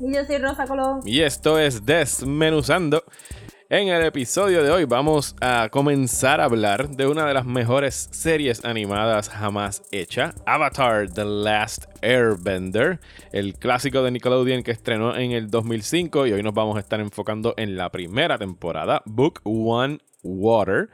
Y yo soy Rosa Colón. y esto es Desmenuzando. En el episodio de hoy vamos a comenzar a hablar de una de las mejores series animadas jamás hecha, Avatar The Last Airbender, el clásico de Nickelodeon que estrenó en el 2005 y hoy nos vamos a estar enfocando en la primera temporada, Book One Water.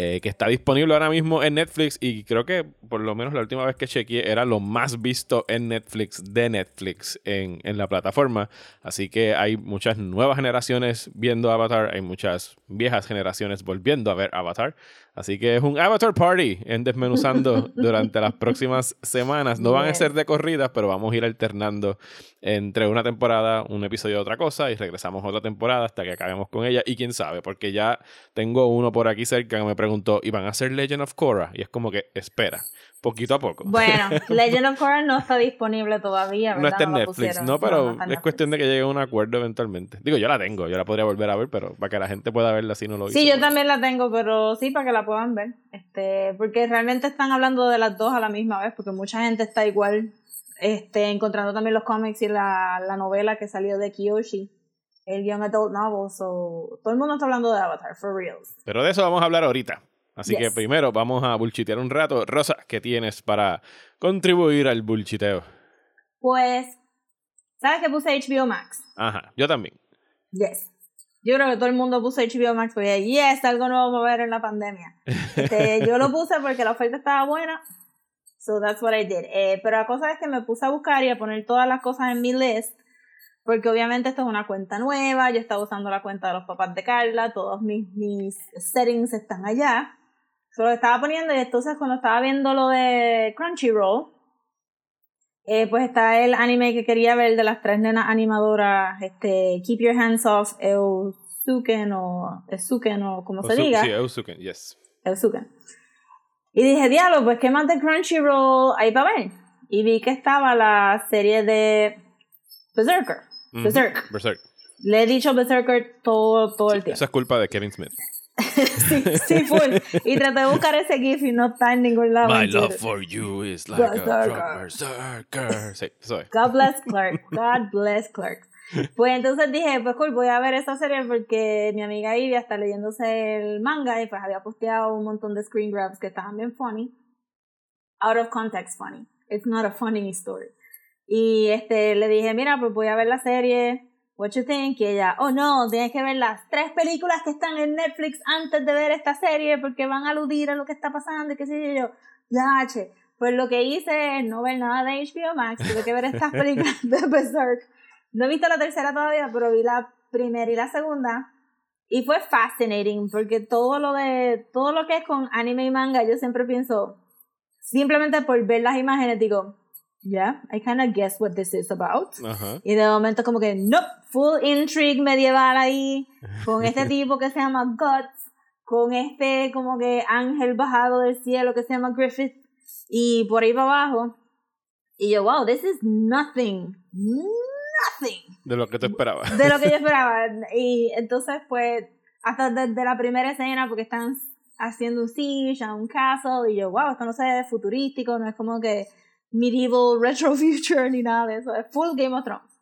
Eh, que está disponible ahora mismo en Netflix y creo que por lo menos la última vez que chequeé era lo más visto en Netflix de Netflix en, en la plataforma. Así que hay muchas nuevas generaciones viendo Avatar, hay muchas viejas generaciones volviendo a ver Avatar. Así que es un Avatar Party en Desmenuzando durante las próximas semanas. No van a ser de corridas, pero vamos a ir alternando entre una temporada, un episodio de otra cosa y regresamos a otra temporada hasta que acabemos con ella. Y quién sabe, porque ya tengo uno por aquí cerca que me preguntó, ¿y van a hacer Legend of Korra? Y es como que, espera, poquito a poco. Bueno, Legend of Korra no está disponible todavía, ¿verdad? no está en Netflix, pusieron. no, pero no es cuestión de que llegue a un acuerdo eventualmente. Digo, yo la tengo, yo la podría volver a ver, pero para que la gente pueda verla si no lo hizo. Sí, yo pues. también la tengo, pero sí, para que la puedan ver. Este, porque realmente están hablando de las dos a la misma vez, porque mucha gente está igual este, encontrando también los cómics y la, la novela que salió de Kiyoshi, el Young Adult Novel. So, todo el mundo está hablando de Avatar, for reals. Pero de eso vamos a hablar ahorita. Así Yes. que primero vamos a bullchitear un rato. Rosa, ¿qué tienes para contribuir al bullchiteo? Pues, ¿sabes que puse HBO Max? Ajá, yo también. Yes. Yo creo que todo el mundo puso HBO Max porque, yes, algo nuevo para ver en la pandemia. Este, yo lo puse porque la oferta estaba buena. So that's what I did. Eh, pero la cosa es que me puse a buscar y a poner todas las cosas en mi list. Porque obviamente esto es una cuenta nueva. Yo estaba usando la cuenta de los papás de Carla. Todos mis, mis settings están allá. Solo estaba poniendo y entonces cuando estaba viendo lo de Crunchyroll, eh, pues está el anime que quería ver de las tres nenas animadoras, este, Keep Your Hands Off Eusuken o Esuken o como se diga. Sí, Eusuken, yes. Eusuken. Y dije, diablo, pues qué más de Crunchyroll hay para ver. Y vi que estaba la serie de Berserker. Berserk. Berserk. Le he dicho Berserker todo, todo el tiempo. Eso es culpa de Kevin Smith. sí, sí, full. Y traté de buscar ese GIF y no está en ningún lado. My love for you is like a Berserker. drug berserker. Sí. God bless Clark. God bless Clark. Pues entonces dije, pues cool, voy a ver esa serie porque mi amiga Ivy está leyéndose el manga y pues había posteado un montón de screen grabs que estaban bien funny. Out of context funny. It's not a funny story. Y este, le dije, mira, pues voy a ver la serie. What you think? Y ella, oh no, tienes que ver las tres películas que están en Netflix antes de ver esta serie porque van a aludir a lo que está pasando y qué sé yo. yo. Ya, che. Pues lo que hice es no ver nada de HBO Max, tuve que ver estas películas de Berserk. No he visto la tercera todavía, pero vi la primera y la segunda. Y fue fascinating, porque todo lo de, todo lo que es con anime y manga, yo siempre pienso, simplemente por ver las imágenes, digo, yeah, I kind of guess what this is about. Ajá. Y de momento como que, no, full intrigue medieval ahí, con este tipo que se llama Guts, con este como que ángel bajado del cielo que se llama Griffith, y por ahí para abajo. Y yo, wow, this is nothing, nothing De lo que tú esperabas. de lo que yo esperaba. Y entonces, pues, hasta desde la primera escena, porque están haciendo un siege a un castle, y yo, wow, esto no se ve futurístico, no es como que medieval retro future ni nada de eso, es full Game of Thrones.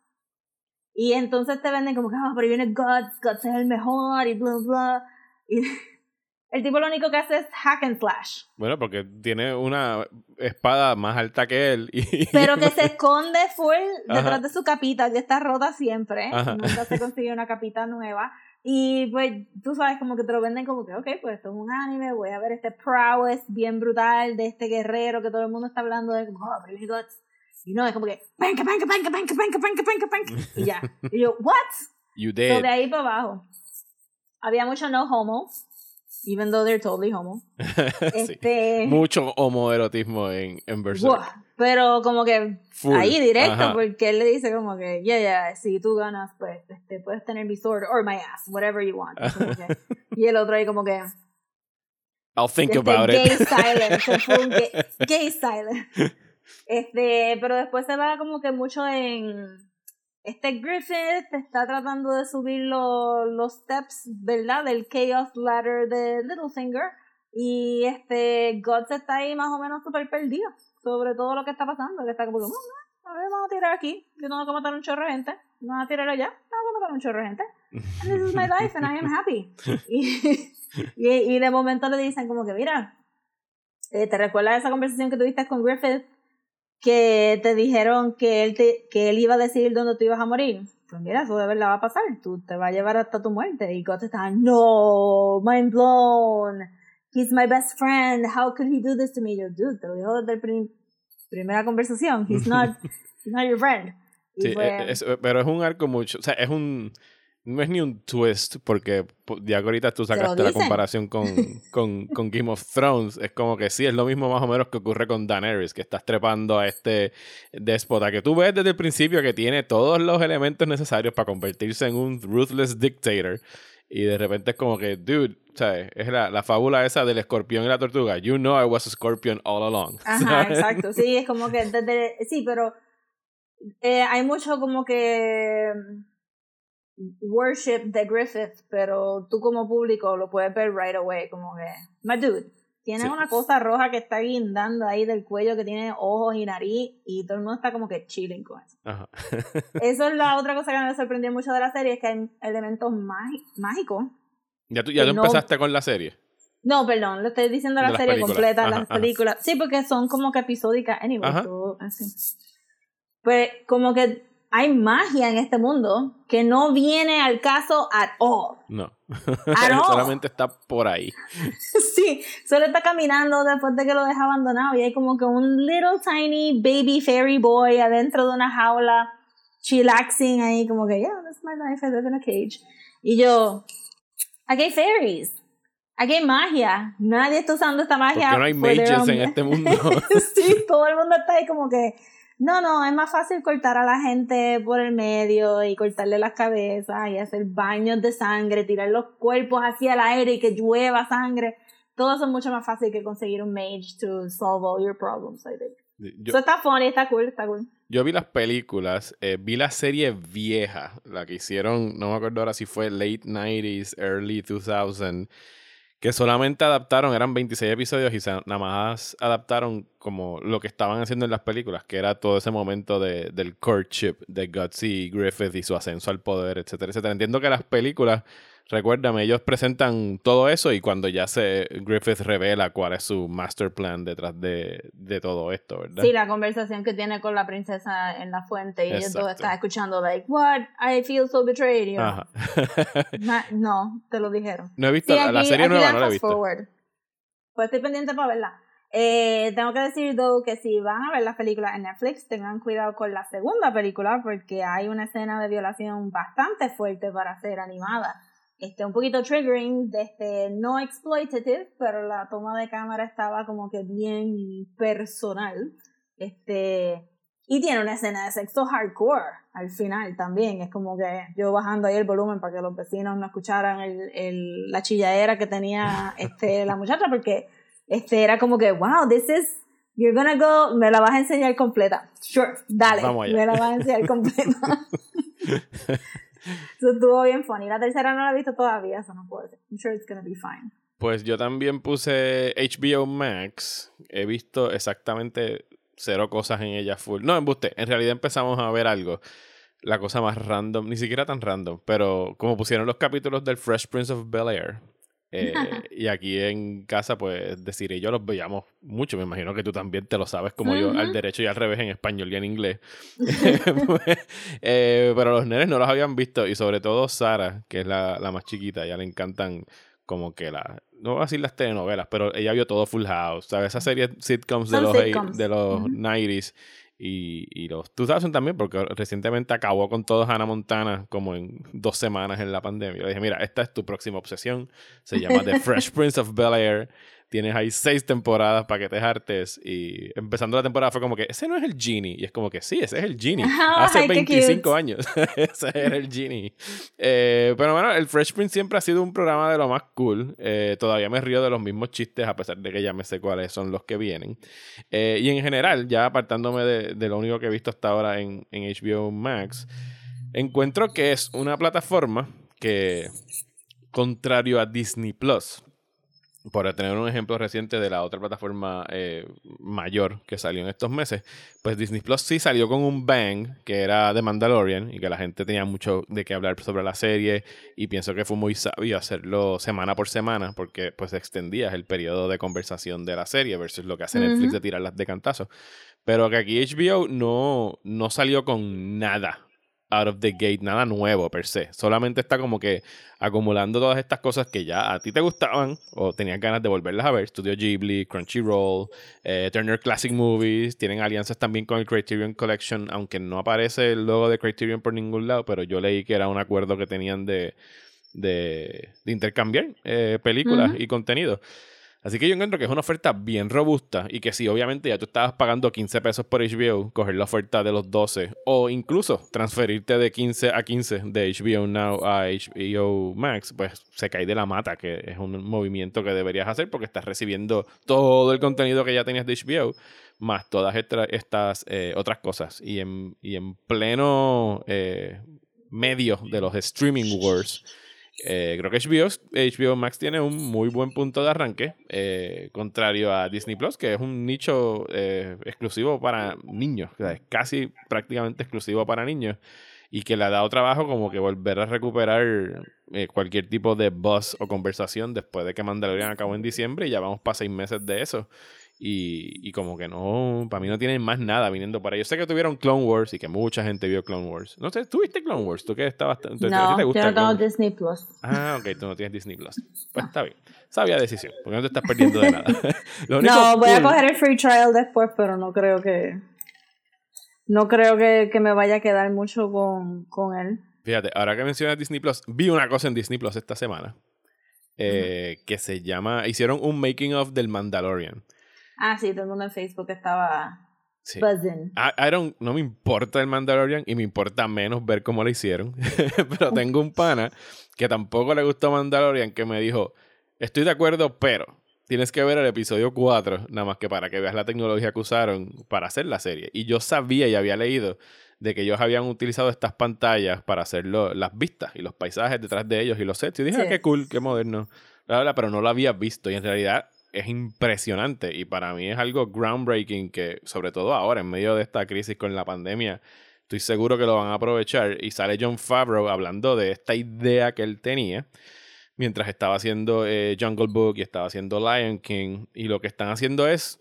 Y entonces te venden como que, ah, pero ahí viene Guts, Guts es el mejor, y bla, bla. Y el tipo lo único que hace es hack and slash. Bueno, porque tiene una espada más alta que él. Y... Pero que se esconde full detrás Ajá. de su capita, que está rota siempre. Ajá. Nunca se consigue una capita nueva. Y pues tú sabes, como que te lo venden como que, ok, pues esto es un anime, voy a ver este prowess bien brutal de este guerrero que todo el mundo está hablando de, como, oh, Baby Guts. Y no, es como que, panca, panca, panca, panca, panca, panca, panca, panca. Y ya. Y yo, what? You So, dead. de ahí para abajo. Había mucho no homo, even though they're totally homo. Sí. Este, Mucho homoerotismo en, en Berserk. Buah. Pero como que Full. ahí directo, Ajá. porque él le dice como que, yeah, yeah, si tú ganas, pues este, puedes tener mi sword or my ass, whatever you want. Y como que- y el otro ahí como que, I'll think este, about gay it. un gay, gay silence. Este, pero después se va como que mucho en este Griffith está tratando de subir lo- los steps, ¿verdad? Del Chaos Ladder de Littlefinger. Y este Guts está ahí más o menos súper perdido sobre todo lo que está pasando. Que está como que, "Mm, a ver, vamos a tirar aquí. Yo tengo que matar un chorro de gente. Vamos a tirar allá. Vamos a matar un chorro de gente. And this is my life and I am happy. Y, y, y de momento le dicen como que, mira, eh, ¿te recuerdas esa conversación que tuviste con Griffith? Que te dijeron que él, te, que él iba a decidir dónde tú ibas a morir. Pues mira, eso de verdad va a pasar. Tú te va a llevar hasta tu muerte. Y Guts está, no, mind blown. He's my best friend. How could he do this to me? Yo, dude, te lo digo desde la primera conversación. He's not, he's not your friend. Sí, es- pero es un arco mucho. O sea, es un. No es ni un twist, porque po- ya que ahorita tú sacaste la comparación con, con, con Game of Thrones. Es como que sí, es lo mismo más o menos que ocurre con Daenerys, que estás trepando a este déspota que tú ves desde el principio que tiene todos los elementos necesarios para convertirse en un ruthless dictator. Y de repente es como que, dude, ¿sabes? Es la, la fábula esa del escorpión y la tortuga. You know I was a scorpion all along. Ajá, exacto. Sí, es como que desde, sí, pero eh, hay mucho como que mm, worship de Griffith, pero tú como público lo puedes ver right away, como que, my dude, tiene Sí. una cosa roja que está guindando ahí del cuello que tiene ojos y nariz y todo el mundo está como que chilling con eso. Ajá. Eso es la otra cosa que me sorprendió mucho de la serie, es que hay elementos mági- mágicos. ¿Ya tú, ya tú no- empezaste con la serie? No, perdón, lo estoy diciendo la serie películas. completa, Ajá, las ajá. películas. Sí, porque son como que episódicas, anyway. Todo así. Pues como que hay magia en este mundo que no viene al caso at all. No. At all. Solamente está por ahí. sí, solo está caminando después de que lo deja abandonado y hay como que un little tiny baby fairy boy adentro de una jaula, chillaxing ahí, como que, yeah, that's my life, I live in a cage. Y yo, aquí hay fairies, aquí hay magia, nadie está usando esta ¿Por magia. qué no hay mages en este mundo? sí, todo el mundo está ahí como que, no, no, es más fácil cortar a la gente por el medio y cortarle las cabezas y hacer baños de sangre, tirar los cuerpos hacia el aire y que llueva sangre. Todo eso es mucho más fácil que conseguir un mage to solve all your problems, I think. Yo, Eso está funny, está cool, está cool. yo vi las películas, eh, vi la serie vieja, la que hicieron, no me acuerdo ahora si fue late 90s, early 2000, que solamente adaptaron, eran 26 episodios y nada más adaptaron como lo que estaban haciendo en las películas, que era todo ese momento de, del courtship de Gutsy Griffith y su ascenso al poder, etcétera, etcétera. Entiendo que las películas, recuérdame, ellos presentan todo eso y cuando ya se Griffith revela cuál es su master plan detrás de, de todo esto, ¿verdad? Sí, la conversación que tiene con la princesa en la fuente y ellos dos Exacto. están escuchando, like, what? I feel so betrayed. y yo, Ajá. "Na- no, te lo dijeron. no he visto Sí, la- serie nueva, no la he visto. forward. Pues estoy pendiente para verla. Eh, tengo que decir, though, que si van a ver las películas en Netflix, tengan cuidado con la segunda película porque hay una escena de violación bastante fuerte para ser animada. Este, un poquito triggering, este, no exploitative, pero la toma de cámara estaba como que bien personal. Este, y tiene una escena de sexo hardcore al final también. Es como que yo bajando ahí el volumen para que los vecinos no escucharan el, el, la chilladera que tenía este, la muchacha, porque este era como que, wow, this is, you're gonna go, me la vas a enseñar completa. Sure, dale, Vamos allá. me la vas a enseñar completa. Eso estuvo bien funny. La tercera no la he visto todavía, eso no puedo decir. I'm sure it's gonna be fine. Pues yo también puse HBO Max. He visto exactamente cero cosas en ella full. No, embuste. En realidad empezamos a ver algo. La cosa más random, ni siquiera tan random, pero como pusieron los capítulos del Fresh Prince of Bel Air. Eh, y aquí en casa, pues decir, y yo los veíamos mucho. Me imagino que tú también te lo sabes, como yo, al derecho y al revés, en español y en inglés. Eh, pero los nenes no los habían visto, y sobre todo Sara, que es la, la más chiquita, ya le encantan como que la no voy a decir las telenovelas, pero ella vio todo Full House, ¿sabes? Esa serie sitcoms de Son los, sitcoms. de los Ujú. 90s y, y los 2000 también, porque recientemente acabó con todos Hannah Montana como en dos semanas en la pandemia. Le dije, mira, esta es tu próxima obsesión. Se llama The Fresh Prince of Bel Air. Tienes ahí seis temporadas para que te hartes. Y empezando la temporada fue como que, ese no es el Genie. Y es como que, sí, ese es el Genie. Hace Ay, qué 25 cute. años. ese era el Genie. Eh, pero bueno, el Fresh Prince siempre ha sido un programa de lo más cool. Eh, todavía me río de los mismos chistes, a pesar de que ya me sé cuáles son los que vienen. Eh, y en general, ya apartándome de, de lo único que he visto hasta ahora en, en HBO Max, encuentro que es una plataforma que, contrario a Disney Plus, por tener un ejemplo reciente de la otra plataforma eh, mayor que salió en estos meses, pues Disney Plus sí salió con un bang que era de Mandalorian y que la gente tenía mucho de qué hablar sobre la serie y pienso que fue muy sabio hacerlo semana por semana porque pues extendías el periodo de conversación de la serie versus lo que hace Netflix de tirarlas de cantazo. Pero que aquí HBO no, no salió con nada out of the gate, nada nuevo per se. Solamente está como que acumulando todas estas cosas que ya a ti te gustaban o tenías ganas de volverlas a ver. Studio Ghibli, Crunchyroll, eh, Turner Classic Movies. Tienen alianzas también con el Criterion Collection, aunque no aparece el logo de Criterion por ningún lado, pero yo leí que era un acuerdo que tenían de, de, de intercambiar eh, películas y contenido. Así que yo encuentro que es una oferta bien robusta y que si obviamente ya tú estabas pagando 15 pesos por HBO, coger la oferta de los 12 o incluso transferirte de 15 a 15 de HBO Now a HBO Max, pues se cae de la mata, que es un movimiento que deberías hacer porque estás recibiendo todo el contenido que ya tenías de HBO, más todas estas eh, otras cosas. Y en, y en pleno eh, medio de los streaming wars, eh, creo que HBO, Max tiene un muy buen punto de arranque, eh, contrario a Disney Plus, que es un nicho eh, exclusivo para niños, o sea, es casi prácticamente exclusivo para niños, y que le ha dado trabajo como que volver a recuperar eh, cualquier tipo de buzz o conversación después de que Mandalorian acabó en diciembre y ya vamos para seis meses de eso. Y, y como que no, para mí no tienen más nada viniendo por ahí. Yo sé que tuvieron Clone Wars y que mucha gente vio Clone Wars. No sé, ¿tuviste Clone Wars? ¿Tú que estabas? ¿tú- a ti No, te yo gusta no tengo? Disney Plus. Ah, ok, tú no tienes Disney Plus. Pues está bien. Sabia decisión, porque no te estás perdiendo de nada. Lo único No, voy a coger el free trial después, pero no creo que. No creo que, que me vaya a quedar mucho con, con él. Fíjate, ahora que mencionas Disney Plus, vi una cosa en Disney Plus esta semana. eh, Que se llama. Hicieron un making of del Mandalorian. Ah, sí, todo el mundo en Facebook estaba Sí. buzzing. I, I don't- no me importa el Mandalorian y me importa menos ver cómo lo hicieron. pero tengo un pana que tampoco le gustó Mandalorian que me dijo: Estoy de acuerdo, pero tienes que ver el episodio 4, nada más que para que veas la tecnología que usaron para hacer la serie. Y yo sabía y había leído de que ellos habían utilizado estas pantallas para hacer lo- las vistas y los paisajes detrás de ellos y los sets. Y dije, Sí. "Ah, qué cool, qué moderno. Bla, bla, pero no lo había visto y en realidad es impresionante y para mí es algo groundbreaking que sobre todo ahora en medio de esta crisis con la pandemia estoy seguro que lo van a aprovechar y sale John Favreau hablando de esta idea que él tenía mientras estaba haciendo eh, Jungle Book y estaba haciendo Lion King y lo que están haciendo es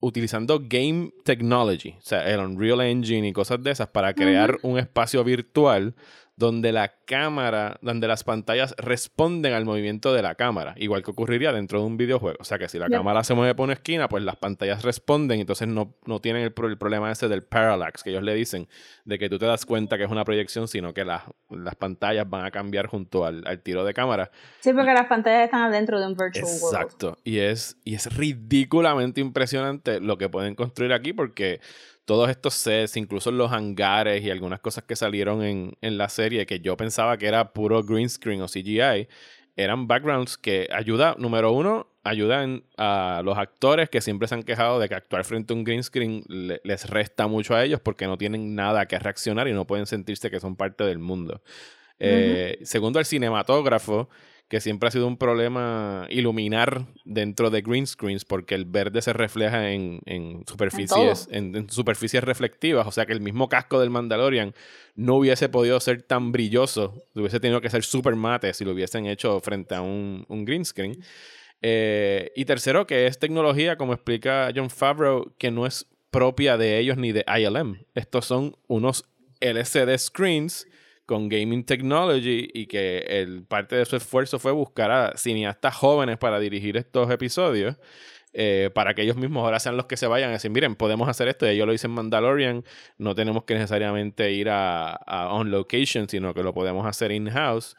utilizando game technology, o sea, el Unreal Engine y cosas de esas para crear un espacio virtual donde la cámara, donde las pantallas responden al movimiento de la cámara, igual que ocurriría dentro de un videojuego. O sea, que si la cámara se mueve por una esquina, pues las pantallas responden, entonces no, no tienen el, el problema ese del parallax que ellos le dicen, de que tú te das cuenta que es una proyección, sino que las, las pantallas van a cambiar junto al, al tiro de cámara. Sí, porque las pantallas están adentro de un virtual world. Exacto. Y es, y es ridículamente impresionante lo que pueden construir aquí porque todos estos sets, incluso los hangares y algunas cosas que salieron en, en la serie que yo pensaba que era puro green screen o CGI, eran backgrounds que ayuda, número uno, ayudan a los actores que siempre se han quejado de que actuar frente a un green screen le- les resta mucho a ellos porque no tienen nada que reaccionar y no pueden sentirse que son parte del mundo. Eh, Segundo, el cinematógrafo, que siempre ha sido un problema iluminar dentro de green screens porque el verde se refleja en, en superficies, en, en superficies reflectivas, o sea que el mismo casco del Mandalorian no hubiese podido ser tan brilloso, hubiese tenido que ser super mate si lo hubiesen hecho frente a un, un green screen. Eh, y tercero, que es tecnología, como explica John Favreau, que no es propia de ellos ni de ILM. Estos son unos LCD screens con gaming technology y que el, parte de su esfuerzo fue buscar a cineastas jóvenes para dirigir estos episodios. eh, para que ellos mismos ahora sean los que se vayan a decir, miren, podemos hacer esto, y yo lo hice en Mandalorian, no tenemos que necesariamente ir a, a on location, sino que lo podemos hacer in-house.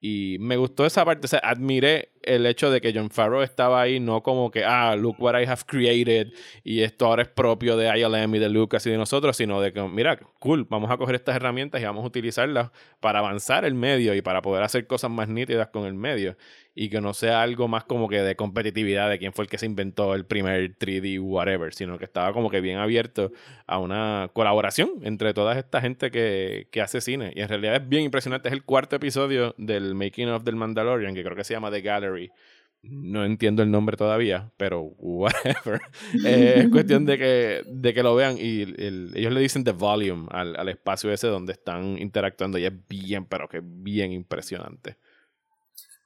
Y me gustó esa parte, o sea, admiré el hecho de que John Farrow estaba ahí, no como que, ah, look what I have created y esto ahora es propio de ILM y de Lucas y de nosotros, sino de que, mira, cool, vamos a coger estas herramientas y vamos a utilizarlas para avanzar el medio y para poder hacer cosas más nítidas con el medio y que no sea algo más como que de competitividad de quién fue el que se inventó el primer 3D whatever, sino que estaba como que bien abierto a una colaboración entre toda esta gente que, que hace cine. Y en realidad es bien impresionante. Es el cuarto episodio del Making of del Mandalorian, que creo que se llama The Gallery. No entiendo el nombre todavía, pero whatever. Eh, es cuestión de que, de que lo vean y el- ellos le dicen The Volume al, al espacio ese donde están interactuando y es bien, pero que bien impresionante.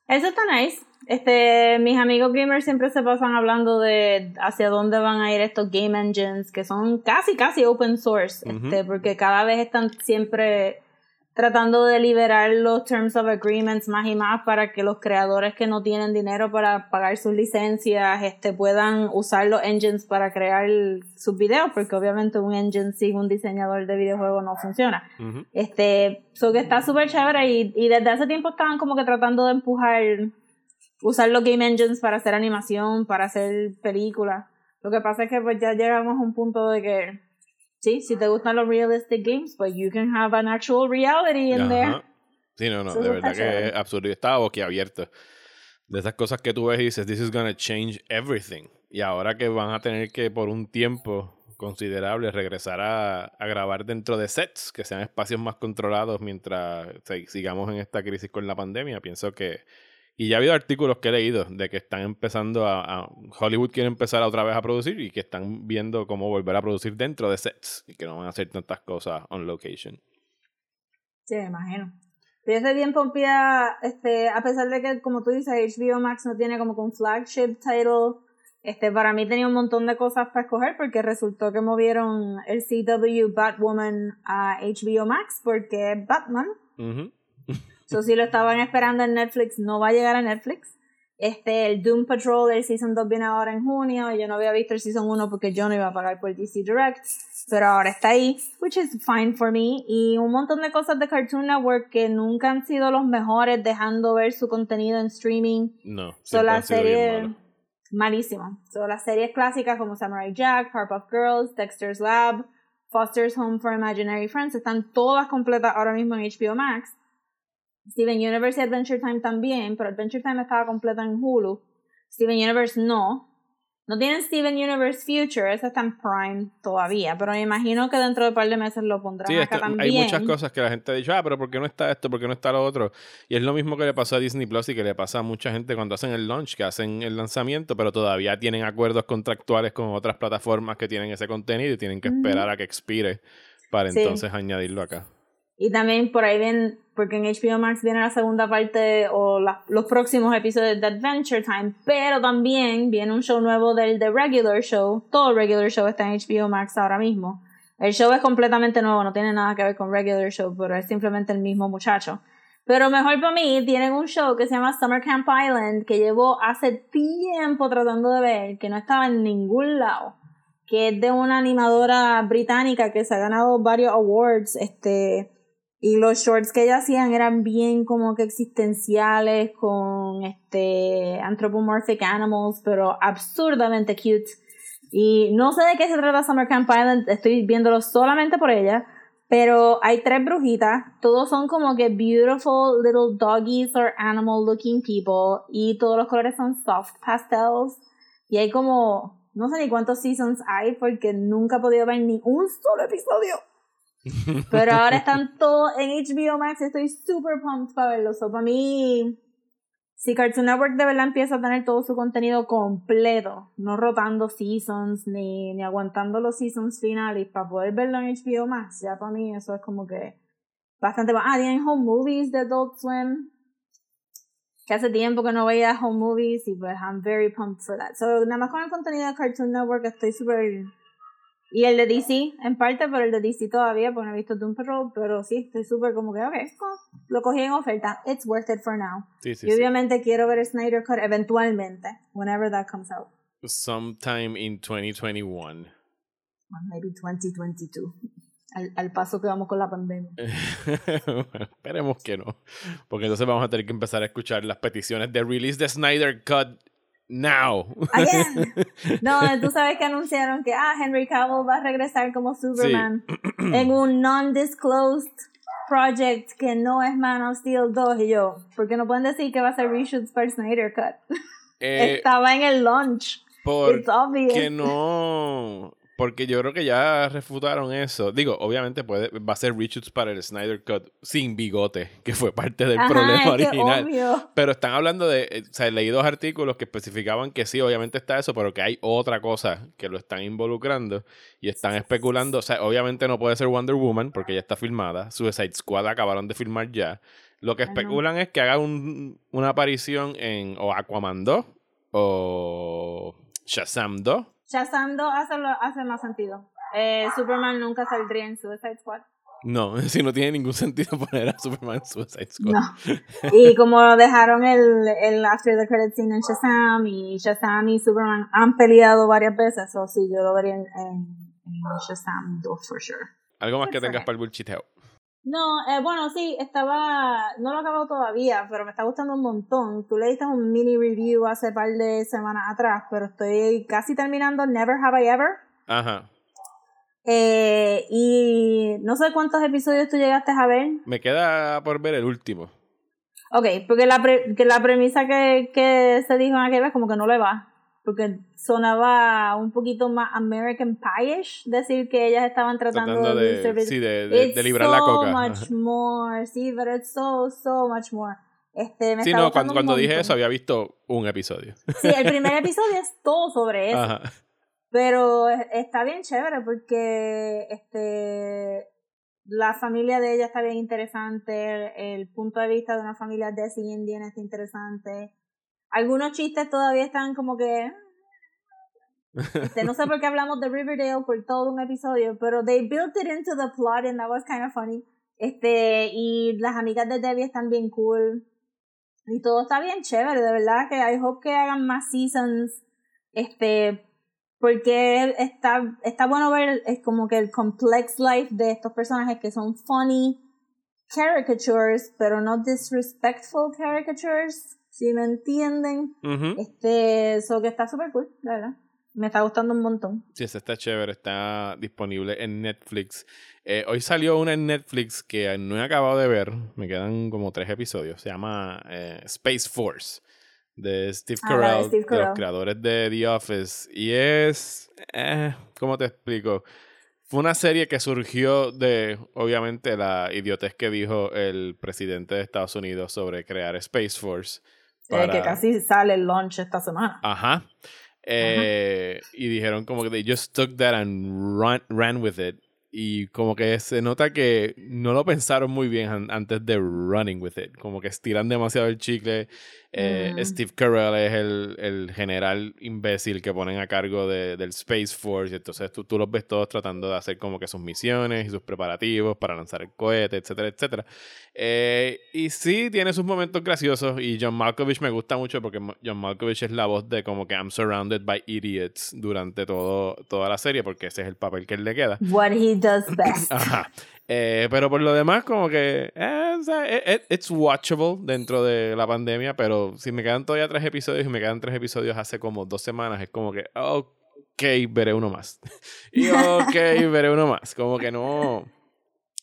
Eso está nice. Este, mis amigos gamers siempre se pasan hablando de hacia dónde van a ir estos game engines que son casi casi open source, este, porque cada vez están siempre tratando de liberar los terms of agreements más y más para que los creadores que no tienen dinero para pagar sus licencias este puedan usar los engines para crear sus videos porque obviamente un engine sin un diseñador de videojuegos no funciona Ujú. este, so que está súper chévere y, y desde hace tiempo estaban como que tratando de empujar, usar los game engines para hacer animación, para hacer películas. Lo que pasa es que pues ya llegamos a un punto de que, sí, si te gustan los realistic games, pues you can have an actual reality in there. Ajá. Sí, no, no, Eso de verdad que es absurdo. Yo estaba boquiabierto. De esas cosas que tú ves y dices, this is gonna change everything. Y ahora que van a tener que, por un tiempo considerable, regresar a, a grabar dentro de sets, que sean espacios más controlados mientras sigamos en esta crisis con la pandemia, pienso que... Y ya ha habido artículos que he leído de que están empezando a, a- Hollywood quiere empezar otra vez a producir y que están viendo cómo volver a producir dentro de sets y que no van a hacer tantas cosas on location. Sí, me imagino. Pero yo estoy bien pompía, este, a pesar de que, como tú dices, HBO Max no tiene como un flagship title, este, para mí tenía un montón de cosas para escoger porque resultó que movieron el CW Batwoman a HBO Max porque es Batman. Ujú. So, si lo estaban esperando en Netflix, no va a llegar a Netflix. Este, el Doom Patrol del Season 2 viene ahora en junio. Yo no había visto el Season 1 porque yo no iba a pagar por DC Direct. Pero ahora está ahí, which is fine for me. Y un montón de cosas de Cartoon Network que nunca han sido los mejores dejando ver su contenido en streaming. No. So, siempre la han sido bien serie malos. malísimo. So, las series clásicas como Samurai Jack, Powerpuff Girls, Dexter's Lab, Foster's Home for Imaginary Friends están todas completas ahora mismo en HBO Max. Steven Universe y Adventure Time también, pero Adventure Time estaba completa en Hulu. Steven Universe no. No tienen Steven Universe Future, ese está en Prime todavía, pero me imagino que dentro de un par de meses lo pondrán Sí, acá esto- también. hay muchas cosas que la gente ha dicho, ah, pero ¿por qué no está esto? ¿Por qué no está lo otro? Y es lo mismo que le pasó a Disney Plus y que le pasa a mucha gente cuando hacen el launch, que hacen el lanzamiento, pero todavía tienen acuerdos contractuales con otras plataformas que tienen ese contenido y tienen que esperar a que expire para Sí. entonces añadirlo acá. Y también por ahí ven, porque en HBO Max viene la segunda parte o los próximos episodios de Adventure Time, pero también viene un show nuevo del The Regular Show. Todo el Regular Show está en HBO Max ahora mismo. El show es completamente nuevo, no tiene nada que ver con Regular Show, pero es simplemente el mismo muchacho. Pero mejor para mí, tienen un show que se llama Summer Camp Island, que llevo hace tiempo tratando de ver, que no estaba en ningún lado que es de una animadora británica que se ha ganado varios awards, este, y los shorts que ella hacían eran bien como que existenciales, con este anthropomorphic animals, pero absurdamente cute. Y no sé de qué se trata Summer Camp Island, estoy viéndolo solamente por ella, pero hay tres brujitas, todos son como que beautiful little doggies or animal looking people, y todos los colores son soft pastels, y hay como, no sé ni cuántos seasons hay, porque nunca he podido ver ni un solo episodio. Pero ahora están todos en HBO Max y estoy super pumped para verlos. So, para mí, si Cartoon Network de verdad empieza a tener todo su contenido completo, no rotando seasons ni, ni aguantando los seasons finales para poder verlo en HBO Max, ya para mí eso es como que bastante bueno. Ah, tienen home movies de Adult Swim. Que hace tiempo que no veía home movies y pues I'm very pumped for that. So, nada más con el contenido de Cartoon Network estoy súper y el de DC, en parte, pero el de DC todavía, porque no he visto Doom Patrol, pero sí, estoy súper como que, ok, oh, lo cogí en oferta. It's worth it for now. Sí, sí, y sí. obviamente quiero ver Snyder Cut eventualmente, whenever that comes out. Sometime in 2021. Well, maybe 2022. al, al paso que vamos con la pandemia. Bueno, esperemos que no. Porque entonces vamos a tener que empezar a escuchar las peticiones de release de Snyder Cut now. Again. No, tú sabes que anunciaron que ah, Henry Cavill va a regresar como Superman en un non-disclosed project que no es Man of Steel 2 y yo, porque no pueden decir que va a ser reshoots para Snyder Cut. Eh, Estaba en el launch. por It's obvious. que no. Porque yo creo que ya refutaron eso. Digo, obviamente puede, va a ser reshoots para el Snyder Cut sin bigote, que fue parte del Ajá, problema original. obvio. Pero están hablando de, eh, o sea, leí dos artículos que especificaban que sí, obviamente está eso, pero que hay otra cosa que lo están involucrando y están especulando, o sea, obviamente no puede ser Wonder Woman porque ya está filmada, Suicide Squad acabaron de filmar ya. Lo que especulan es que haga un- una aparición en o Aquaman 2 o Shazam 2. Shazam 2 hace, lo- hace más sentido. Eh, Superman nunca saldría en Suicide Squad. No, si no tiene ningún sentido poner a Superman en Suicide Squad. No. Y como dejaron el, el after the credit scene en Shazam y Shazam y Superman han peleado varias veces, o sí, yo lo vería en, en, en Shazam 2 for sure. Algo más que tengas para el bullshiteo. No, eh, bueno, sí, estaba, no lo he acabado todavía, pero me está gustando un montón. Tú le diste un mini review hace par de semanas atrás, pero estoy casi terminando Never Have I Ever. Ajá. Eh, y no sé cuántos episodios tú llegaste a ver. Me queda por ver el último. Ok, porque la, pre- que la premisa que, que se dijo en aquella vez como que no le va. Porque sonaba un poquito más American Pie-ish decir que ellas estaban tratando, Tratando de, de, sí, de, de, de librar la so coca. much more, sí, pero it's so, so much more. Este, me Sí, no, cuando, cuando dije eso había visto un episodio. Sí, el primer episodio es todo sobre eso. Ajá. Pero es- está bien chévere porque este la familia de ella está bien interesante, el, punto de vista de una familia de está interesante. Algunos chistes todavía están como que este, no sé por qué hablamos de Riverdale por todo un episodio, pero they built it into the plot and that was kind of funny. Este, y las amigas de Debbie están bien cool. Y todo está bien chévere, de verdad que I hope que hagan más seasons. Este, porque está, está bueno ver es como que el complex life de estos personajes que son funny caricatures, pero no disrespectful caricatures, si me entienden. Este, eso que está súper cool, la verdad. Me está gustando un montón. Sí, ese está chévere, está disponible en Netflix. Eh, hoy salió una en Netflix que no he acabado de ver, me quedan como tres episodios. Se llama eh, Space Force, de Steve Ah, la de Carell, Steve de los Carell. creadores de The Office. Y es, eh, ¿cómo te explico? Fue una serie que surgió de, obviamente, la idiotez que dijo el presidente de Estados Unidos sobre crear Space Force. Eh, que para- casi sale el launch esta semana. Ajá. Eh, y dijeron como que they just took that and run, ran with it. Y como que se nota que no lo pensaron muy bien an- antes de running with it. Como que estiran demasiado el chicle. Eh, Mm. Steve Carell es el, el general imbécil que ponen a cargo de, del Space Force. y Entonces tú, tú los ves todos tratando de hacer como que sus misiones y sus preparativos para lanzar el cohete, etcétera, etcétera. Eh, y sí, tiene sus momentos graciosos. Y John Malkovich me gusta mucho porque John Malkovich es la voz de como que I'm surrounded by idiots durante todo, toda la serie, porque ese es el papel que él le queda. What he does best. Ajá. Eh, pero por lo demás, como que eh, o sea, it- it- it's watchable dentro de la pandemia, pero si me quedan todavía tres episodios y me quedan tres episodios hace como dos semanas, es como que, ok, veré uno más. y ok, veré uno más. Como que no,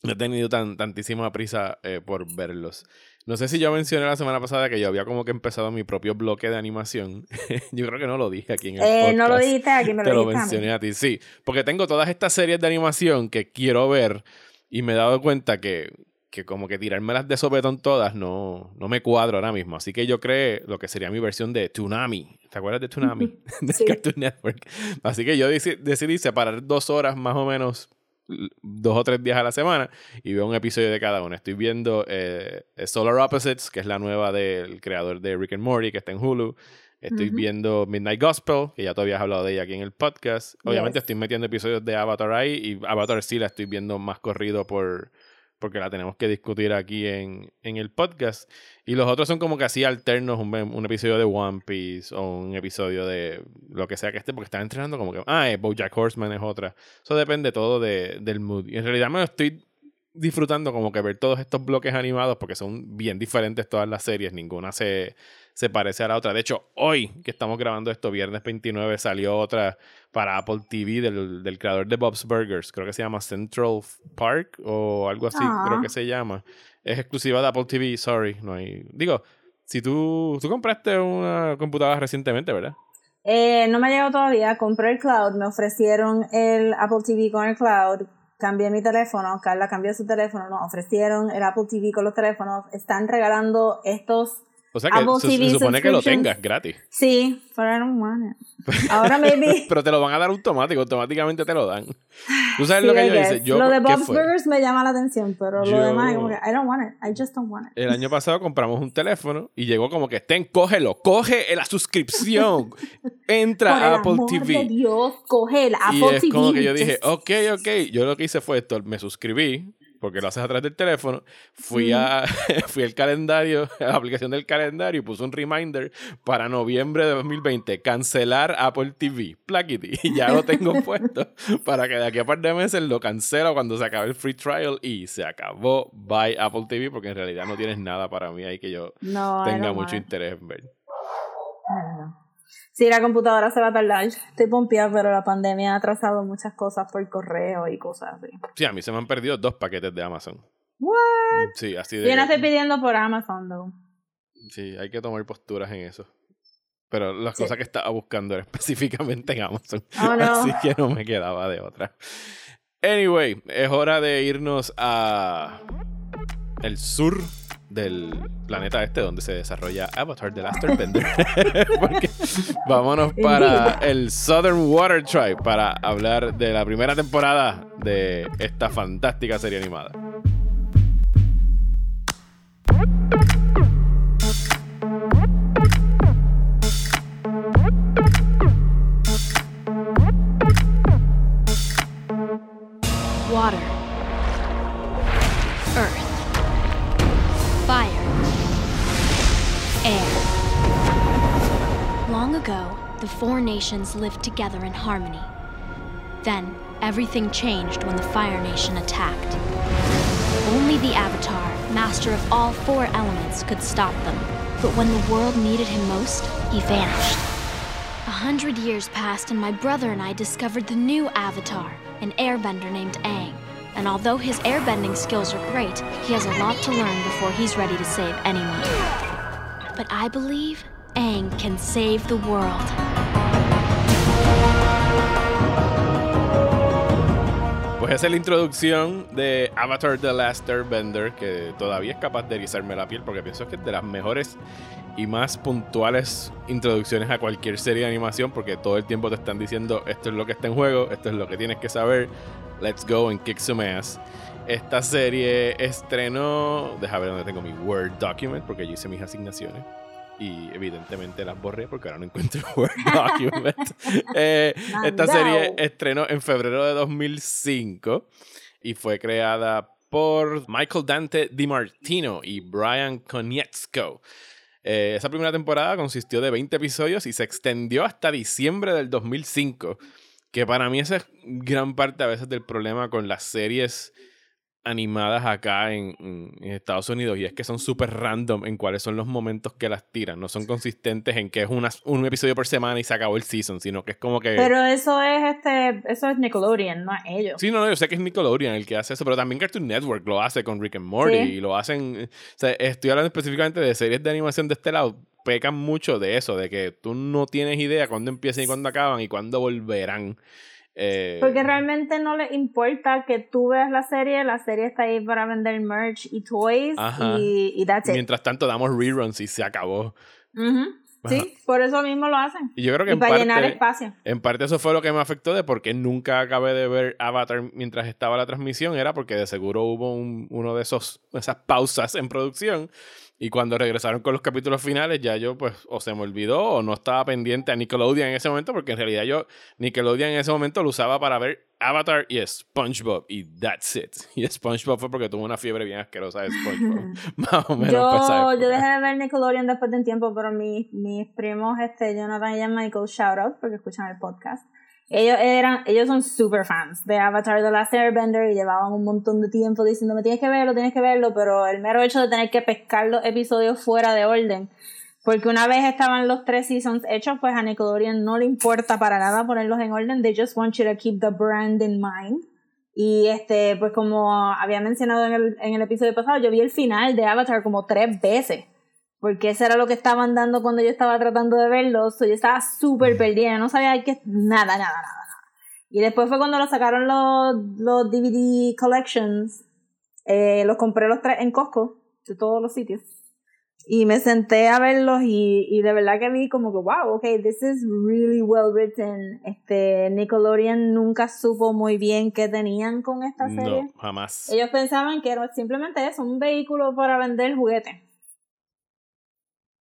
no he tenido tan, tantísima prisa eh, por verlos. No sé si yo mencioné la semana pasada que yo había como que empezado mi propio bloque de animación. yo creo que no lo dije aquí en el Eh, no lo podcast dijiste aquí, me te lo lo dijiste a mí. mencioné a ti, sí. Porque tengo todas estas series de animación que quiero ver y me he dado cuenta que, que como que tirármelas de sopetón todas no, no me cuadro ahora mismo. Así que yo creé lo que sería mi versión de Tsunami. ¿Te acuerdas de Tsunami? de Sí. Cartoon Network. Así que yo deci- decidí separar dos horas más o menos dos o tres días a la semana y veo un episodio de cada una. Estoy viendo eh, Solar Opposites, que es la nueva del creador de Rick and Morty, que está en Hulu. Estoy viendo Midnight Gospel, que ya tú habías hablado de ella aquí en el podcast. Obviamente Yes. estoy metiendo episodios de Avatar ahí y Avatar sí la estoy viendo más corrido por, porque la tenemos que discutir aquí en, en el podcast. Y los otros son como que así alternos, un, un episodio de One Piece o un episodio de lo que sea que esté, porque están entrenando como que, ah, eh, Bojack Horseman es otra. Eso depende todo de, del mood. Y en realidad me lo estoy disfrutando como que ver todos estos bloques animados porque son bien diferentes todas las series, ninguna se, se parece a la otra. De hecho, hoy que estamos grabando esto, viernes 29, salió otra para Apple TV del, del creador de Bob's Burgers, creo que se llama Central Park o algo así, creo Ah. que se llama. Es exclusiva de Apple TV, sorry, no hay... Digo, si tú, tú compraste una computadora recientemente, ¿verdad? Eh, no me ha llegado todavía, compré el cloud, me ofrecieron el Apple TV con el cloud, cambié mi teléfono, Carla cambió su teléfono, nos ofrecieron el Apple TV con los teléfonos, están regalando estos, O sea que Apple se, se supone que lo tengas gratis. sí, pero I don't want it. Ahora maybe... Pero te lo van a dar automático, automáticamente te lo dan. ¿Tú sabes Sí, lo que yo hice? Yo, lo de ¿qué Bob's? Burgers me llama la atención, pero Yo- lo demás, como que, I don't want it. I just don't want it. El año pasado compramos un teléfono y llegó como que, ten, cógelo, coge la suscripción, entra Por a Apple amor TV. de Dios, coge el y Apple es TV. como que yo dije, just- ok, ok. Yo lo que hice fue esto, me suscribí, porque lo haces a través del teléfono. Fui, a, fui al calendario, a la aplicación del calendario y puse un reminder para noviembre de 2020, cancelar Apple TV, plaquiti. Y ya lo tengo puesto para que de aquí a par de meses lo cancelo cuando se acabe el free trial y se acabó. Bye Apple TV, porque en realidad no tienes nada para mí ahí que yo no, tenga mucho interés en ver. No, no. Sí, la computadora se va a tardar. Estoy pompeada, pero la pandemia ha atrasado muchas cosas por correo y cosas así. Sí, a mí se me han perdido dos paquetes de Amazon. What? Sí, así de. Yo no estoy pidiendo por Amazon, though. Sí, hay que tomar posturas en eso. Pero las Sí. cosas que estaba buscando era específicamente en Amazon. Oh, no. Así que no me quedaba de otra. Anyway, es hora de irnos a el sur del planeta este donde se desarrolla Avatar The Last Airbender. Porque vámonos para el Southern Water Tribe para hablar de la primera temporada de esta fantástica serie animada. Ago, the four nations lived together in harmony. Then, everything changed when the Fire Nation attacked. Only the Avatar, master of all four elements, could stop them. But when the world needed him most, he vanished. A hundred years passed, and my brother and I discovered the new Avatar, an airbender named Aang. And although his airbending skills are great, he has a lot to learn before he's ready to save anyone. But I believe Aang can save the world. Pues esa es la introducción de Avatar The Last Airbender, que todavía es capaz de erizarme la piel porque pienso que es de las mejores y más puntuales introducciones a cualquier serie de animación porque todo el tiempo te están diciendo esto es lo que está en juego, esto es lo que tienes que saber, let's go and kick some ass. Esta serie estrenó, deja ver dónde tengo mi Word document porque yo hice mis asignaciones y evidentemente las borré porque ahora no encuentro Word document. Eh, esta serie estrenó en febrero de 2005 y fue creada por Michael Dante DiMartino y Brian Konietzko. Eh, esa primera temporada consistió de 20 episodios y se extendió hasta diciembre del 2005, que para mí esa es gran parte a veces del problema con las series animadas acá en, en- Estados Unidos y es que son súper random en cuáles son los momentos que las tiran, no son consistentes en que es una- un episodio por semana y se acabó el season, sino que es como que... Pero eso es este, eso es Nickelodeon, no es ellos. Sí, no, no, yo sé que es Nickelodeon el que hace eso, pero también Cartoon Network lo hace con Rick and Morty Sí. y lo hacen. O sea, estoy hablando específicamente de series de animación de este lado. Pecan mucho de eso, de que tú no tienes idea cuándo empiezan y cuándo acaban y cuándo volverán. Eh, Porque realmente no les importa que tú veas la serie, la serie está ahí para vender merch y toys Ajá. y, y that's it. mientras tanto damos reruns y se acabó. Ujú. Sí, por eso mismo lo hacen. Y yo creo que Y en para llenar parte, espacio. en parte eso fue lo que me afectó de por qué nunca acabé de ver Avatar mientras estaba la transmisión. Era porque de seguro hubo un- uno de esos esas pausas en producción. Y cuando regresaron con los capítulos finales, ya yo, pues, o se me olvidó o no estaba pendiente a Nickelodeon en ese momento, porque en realidad yo, Nickelodeon en ese momento lo usaba para ver Avatar y SpongeBob y that's it. Y SpongeBob fue porque tuvo una fiebre bien asquerosa de SpongeBob. Más o menos. Yo, yo dejé de ver Nickelodeon después de un tiempo, pero mis, mis primos, este, Jonathan y Michael, shout out, porque escuchan el podcast. Ellos eran, ellos son super fans de Avatar The Last Airbender y llevaban un montón de tiempo diciéndome tienes que verlo, tienes que verlo, pero el mero hecho de tener que pescar los episodios fuera de orden, porque una vez estaban los tres seasons hechos, pues a Nickelodeon no le importa para nada ponerlos en orden, they just want you to keep the brand in mind. Y este, pues como había mencionado en el, en el episodio pasado, yo vi el final de Avatar como tres veces. Porque eso era lo que estaban dando cuando yo estaba tratando de verlo. So, yo estaba súper perdida, no sabía que nada, nada, nada, nada. Y después fue cuando lo sacaron los, los DVD collections. Eh, los compré los tres en Costco, de todos los sitios. Y me senté a verlos y, y de verdad que vi como que, wow, ok, this is really well written. Este, Nickelodeon nunca supo muy bien qué tenían con esta serie. No, jamás. Ellos pensaban que era simplemente eso, un vehículo para vender juguetes.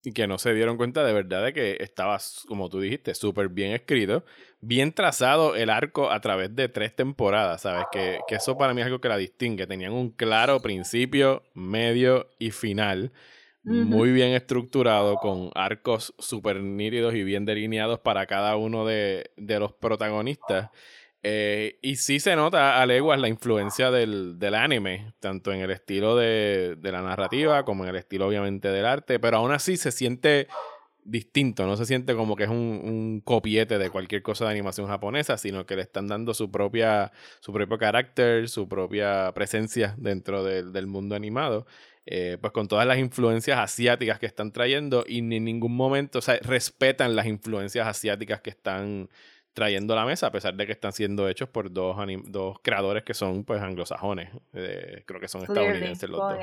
Y que no se dieron cuenta de verdad de que estaba, como tú dijiste, súper bien escrito, bien trazado el arco a través de tres temporadas, ¿sabes? Que, que eso para mí es algo que la distingue. Tenían un claro principio, medio y final, muy bien estructurado, con arcos súper nítidos y bien delineados para cada uno de, de los protagonistas. Eh, y sí se nota a leguas la influencia del, del anime, tanto en el estilo de, de, la narrativa como en el estilo obviamente del arte, pero aún así se siente distinto, no se siente como que es un, copiete de cualquier cosa de animación japonesa, sino que le están dando su propia, su propio carácter, su propia presencia dentro del, del mundo animado. Eh, pues con todas las influencias asiáticas que están trayendo y en ningún momento, o sea, respetan las influencias asiáticas que están trayendo a la mesa, a pesar de que están siendo hechos por dos, dos creadores que son pues anglosajones. Eh, creo que son estadounidenses los dos.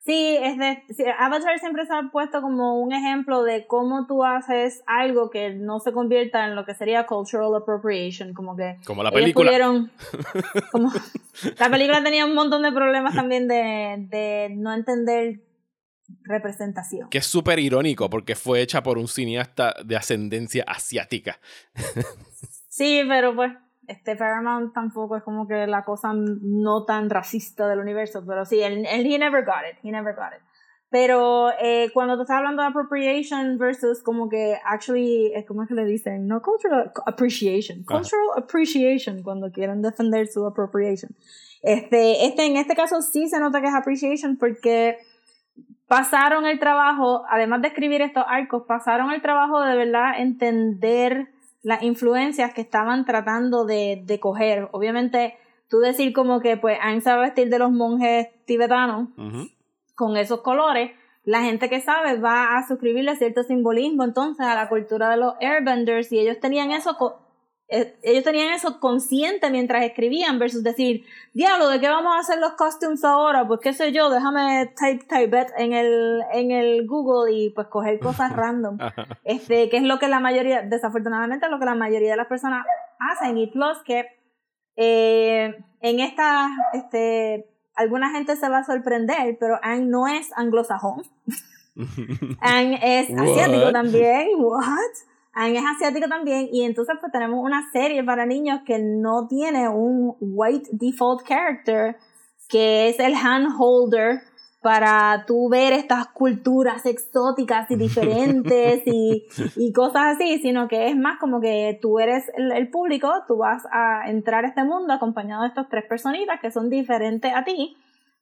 Sí, es de, sí, Avatar siempre se ha puesto como un ejemplo de cómo tú haces algo que no se convierta en lo que sería cultural appropriation, como que como la película. Pudieron, como, la película tenía un montón de problemas también de, de no entender representación. Que es súper irónico porque fue hecha por un cineasta de ascendencia asiática. sí, pero pues este Paramount tampoco es como que la cosa no tan racista del universo, pero sí, él, él he never got it, he never got it. Pero eh, cuando te estás hablando de appropriation versus como que actually, ¿cómo es que le dicen? No cultural appreciation, cultural appreciation cuando quieren defender su appropriation. Este, este, en este caso sí se nota que es appreciation porque pasaron el trabajo, además de escribir estos arcos, pasaron el trabajo de verdad entender las influencias que estaban tratando de, de coger. Obviamente, tú decir como que pues Aang sabe vestir de los monjes tibetanos uh -huh. con esos colores, la gente que sabe va a suscribirle cierto simbolismo entonces a la cultura de los airbenders y ellos tenían eso ellos tenían eso consciente mientras escribían versus decir, diablo, ¿de qué vamos a hacer los costumes ahora? Pues qué sé yo, déjame type Tibet en el, en el Google y pues coger cosas random. Este, que es lo que la mayoría, desafortunadamente, lo que la mayoría de las personas hacen. Y plus que eh, en esta, este, alguna gente se va a sorprender, pero Anne no es anglosajón. Anne es asiático What? también. What? Aang es asiático también. Y entonces pues tenemos una serie para niños que no tiene un white default character que es el handholder para tú ver estas culturas exóticas y diferentes y, cosas así, sino que es más como que tú eres el, el, público, tú vas a entrar a este mundo acompañado de estos tres personitas que son diferentes a ti,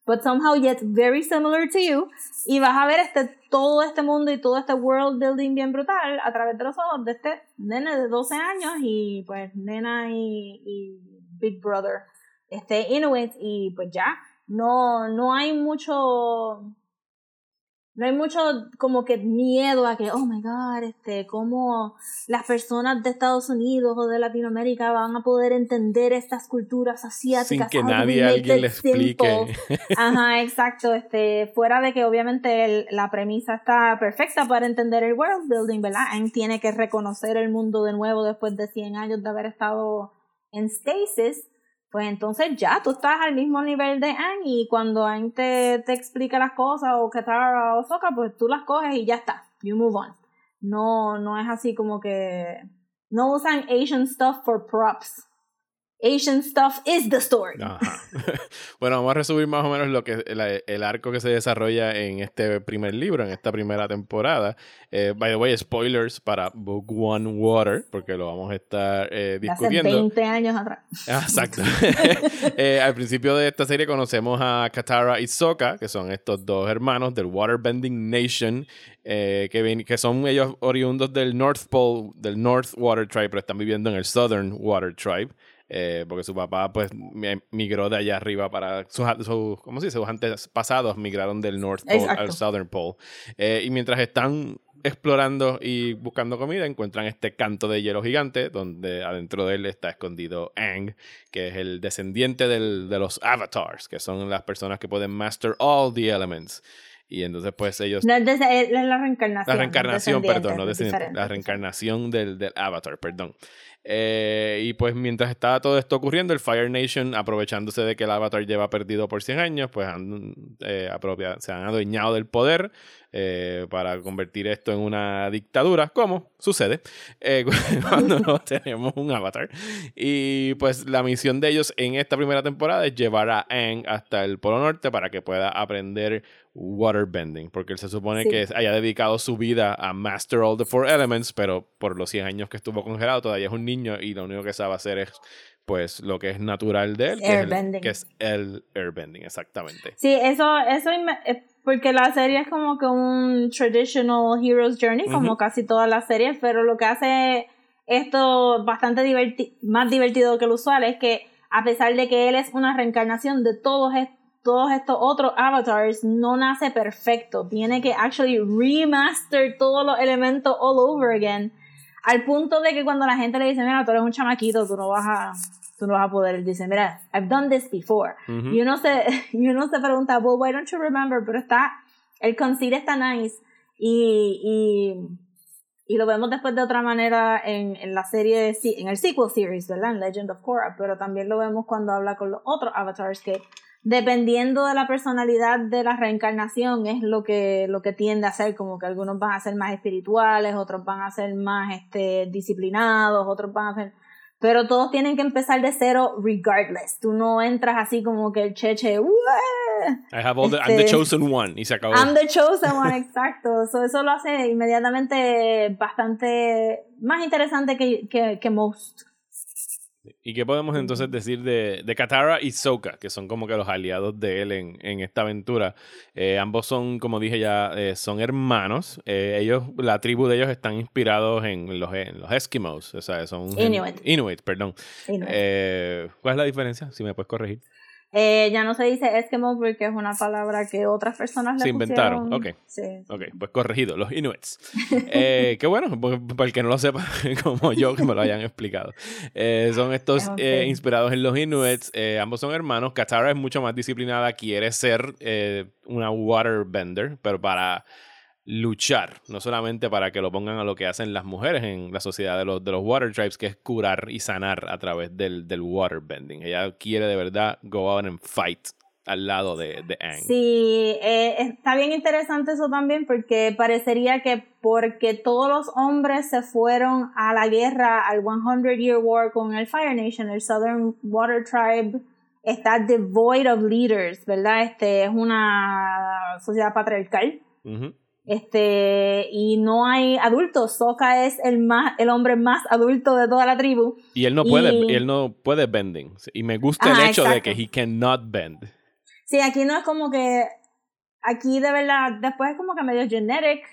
but somehow yet very similar to you, y vas a ver este, todo este mundo y todo este world building bien brutal a través de los ojos de este nene de 12 años y pues nena y, y Big Brother, este Inuit, y pues ya, no, no hay mucho, no hay mucho como que miedo a que, oh my god, este, cómo las personas de Estados Unidos o de Latinoamérica van a poder entender estas culturas asiáticas. Sin que nadie alguien le explique. Ajá, exacto, este, fuera de que obviamente el, la premisa está perfecta para entender el world building, ¿verdad? Aang tiene que reconocer el mundo de nuevo después de 100 años de haber estado en stasis pues entonces ya tú estás al mismo nivel de Aang y cuando Aang te, te explica las cosas o Katara o Sokka, pues tú las coges y ya está, you move on. No, no es así como que no usan Asian stuff for props. Asian stuff is the story. Ajá. bueno, vamos a resumir más o menos lo que el, el, arco que se desarrolla en este primer libro, en esta primera temporada. Eh, by the way, spoilers para Book One Water, porque lo vamos a estar eh, discutiendo. Hace 20 años atrás. Ah, exacto. eh, al principio de esta serie conocemos a Katara y Sokka, que son estos dos hermanos del Waterbending Nation, eh, que, ven, que son ellos oriundos del North Pole, del North Water Tribe, pero están viviendo en el Southern Water Tribe. Eh, porque su papá pues migró de allá arriba para sus, su, ¿cómo se dice? sus antepasados migraron del North Pole Exacto. al Southern Pole Eh, y mientras están explorando y buscando comida encuentran este canto de hielo gigante donde adentro de él está escondido Aang que es el descendiente del, de los avatars que son las personas que pueden master all the elements y entonces pues ellos No, es, es la reencarnación. la reencarnación, perdón, no la reencarnación del, del Avatar, perdón. Eh, y pues mientras estaba todo esto ocurriendo, el Fire Nation, aprovechándose de que el Avatar lleva perdido por 100 años, pues han, eh, se han adueñado del poder eh, para convertir esto en una dictadura, como sucede eh, cuando no tenemos un Avatar. Y pues la misión de ellos en esta primera temporada es llevar a Aang hasta el Polo Norte para que pueda aprender waterbending, porque él se supone Sí. que haya dedicado su vida a master all the four elements, pero por los 100 años que estuvo congelado todavía es un niño y lo único que sabe hacer es pues lo que es natural de él, que es, el, Airbending. que es el airbending, exactamente. Sí, eso, eso eh, porque la serie es como que un traditional hero's journey, como casi todas las series, pero lo que hace esto bastante diverti más divertido que lo usual es que a pesar de que él es una reencarnación de todos, est- todos estos otros avatars, no nace perfecto. Tiene que actually remaster todos los elementos all over again. Al punto de que cuando la gente le dice, mira, tú eres un chamaquito, tú no vas a, tú no vas a poder. Él dice, mira, I've done this before. Ujú. Y uno se, y uno se pregunta, well, why don't you remember? Pero está, el conceit está nice. Y, y, y lo vemos después de otra manera en, en la serie, se- en el sequel series, ¿verdad? En Legend of Korra. Pero también lo vemos cuando habla con los otros avatars que dependiendo de la personalidad de la reencarnación es lo que, lo que tiende a ser, como que algunos van a ser más espirituales, otros van a ser más este, disciplinados, otros van a ser... Pero todos tienen que empezar de cero regardless. Tú no entras así como que el cheche, "Ué, I have all the, I'm the Este- chosen one y se acabó. I'm the chosen one, exacto. So, eso lo hace inmediatamente bastante más interesante que, que, que most. ¿Y qué podemos entonces decir de, de Katara y Sokka, que son como que los aliados de él en, en esta aventura? Eh, ambos son, como dije ya, eh, son hermanos. Eh, ellos, la tribu de ellos están inspirados en los, en los Eskimos, o sea, son... Inuit. Inuit, perdón. No. Eh, ¿Cuál es la diferencia? Si me puedes corregir. Eh, ya no se dice Eskimo porque es una palabra que otras personas le Se inventaron, pusieron. ok. Sí. Ok, pues corregido, los Inuits. Eh, qué bueno, pues, para el que no lo sepa, como yo, que me lo hayan explicado. Eh, son estos eh, inspirados en los Inuits. ambos son hermanos. Katara es mucho más disciplinada, quiere ser una waterbender, pero para luchar, no solamente para que lo pongan a lo que hacen las mujeres en la sociedad de los, de los water tribes, que es curar y sanar a través del, del waterbending. Ella quiere de verdad go out and fight al lado de, de Aang. Sí, eh, está bien interesante eso también porque parecería que porque todos los hombres se fueron a la guerra, al 100 Year War con el Fire Nation, el Southern Water Tribe está devoid of leaders, ¿verdad? Este es una sociedad patriarcal. Ujú. Este, y no hay adultos. Sokka es el más, el hombre más adulto de toda la tribu. Y él no puede, Y- él no puede bending. Y me gusta Ajá, el hecho de que he cannot bend. Sí, aquí no es como que, aquí de verdad, después es como que medio generic,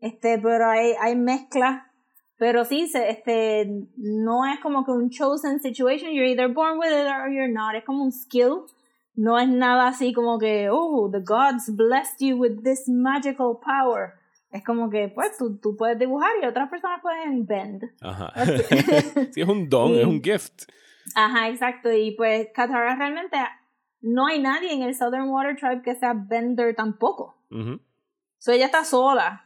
este, pero hay, hay mezclas. Pero sí, se, este, no es como que un chosen situation, you're either born with it or you're not. Es como un skill. No es nada así como que, oh, the gods blessed you with this magical power. Es como que, pues, tú, tú puedes dibujar y otras personas pueden bend. Ajá. sí, es un don, Y- es un gift. Ajá, exacto. Y pues Katara realmente no hay nadie en el Southern Water Tribe que sea Bender tampoco. Ujú. So ella está sola.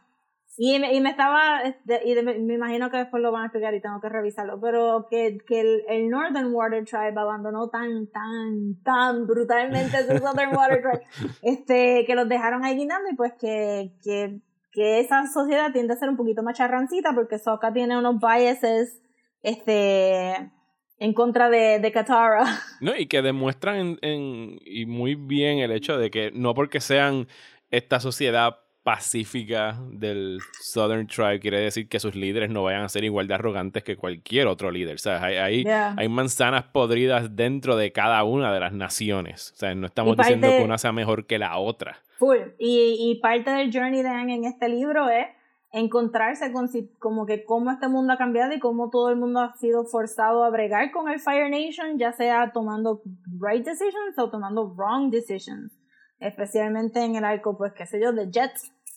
Y me, y me estaba, este, y de- me imagino que después lo van a explicar y tengo que revisarlo, pero que, que el, el Northern Water Tribe abandonó tan, tan, tan brutalmente su Southern Water Tribe, este, que los dejaron ahí guindando y pues que, que, que esa sociedad tiende a ser un poquito más charrancita porque Sokka tiene unos biases, este, en contra de, de Katara. No, y que demuestran en, en- y muy bien el hecho de que no porque sean esta sociedad pacífica del Southern Tribe quiere decir que sus líderes no vayan a ser igual de arrogantes que cualquier otro líder. O sea, hay, hay, Yeah. hay manzanas podridas dentro de cada una de las naciones. O sea, no estamos parte- diciendo que una sea mejor que la otra. Full. Y, y parte del journey de Aang en este libro es encontrarse con si- como que cómo este mundo ha cambiado y cómo todo el mundo ha sido forzado a bregar con el Fire Nation, ya sea tomando right decisions o tomando wrong decisions. Especialmente en el arco, pues qué sé yo, de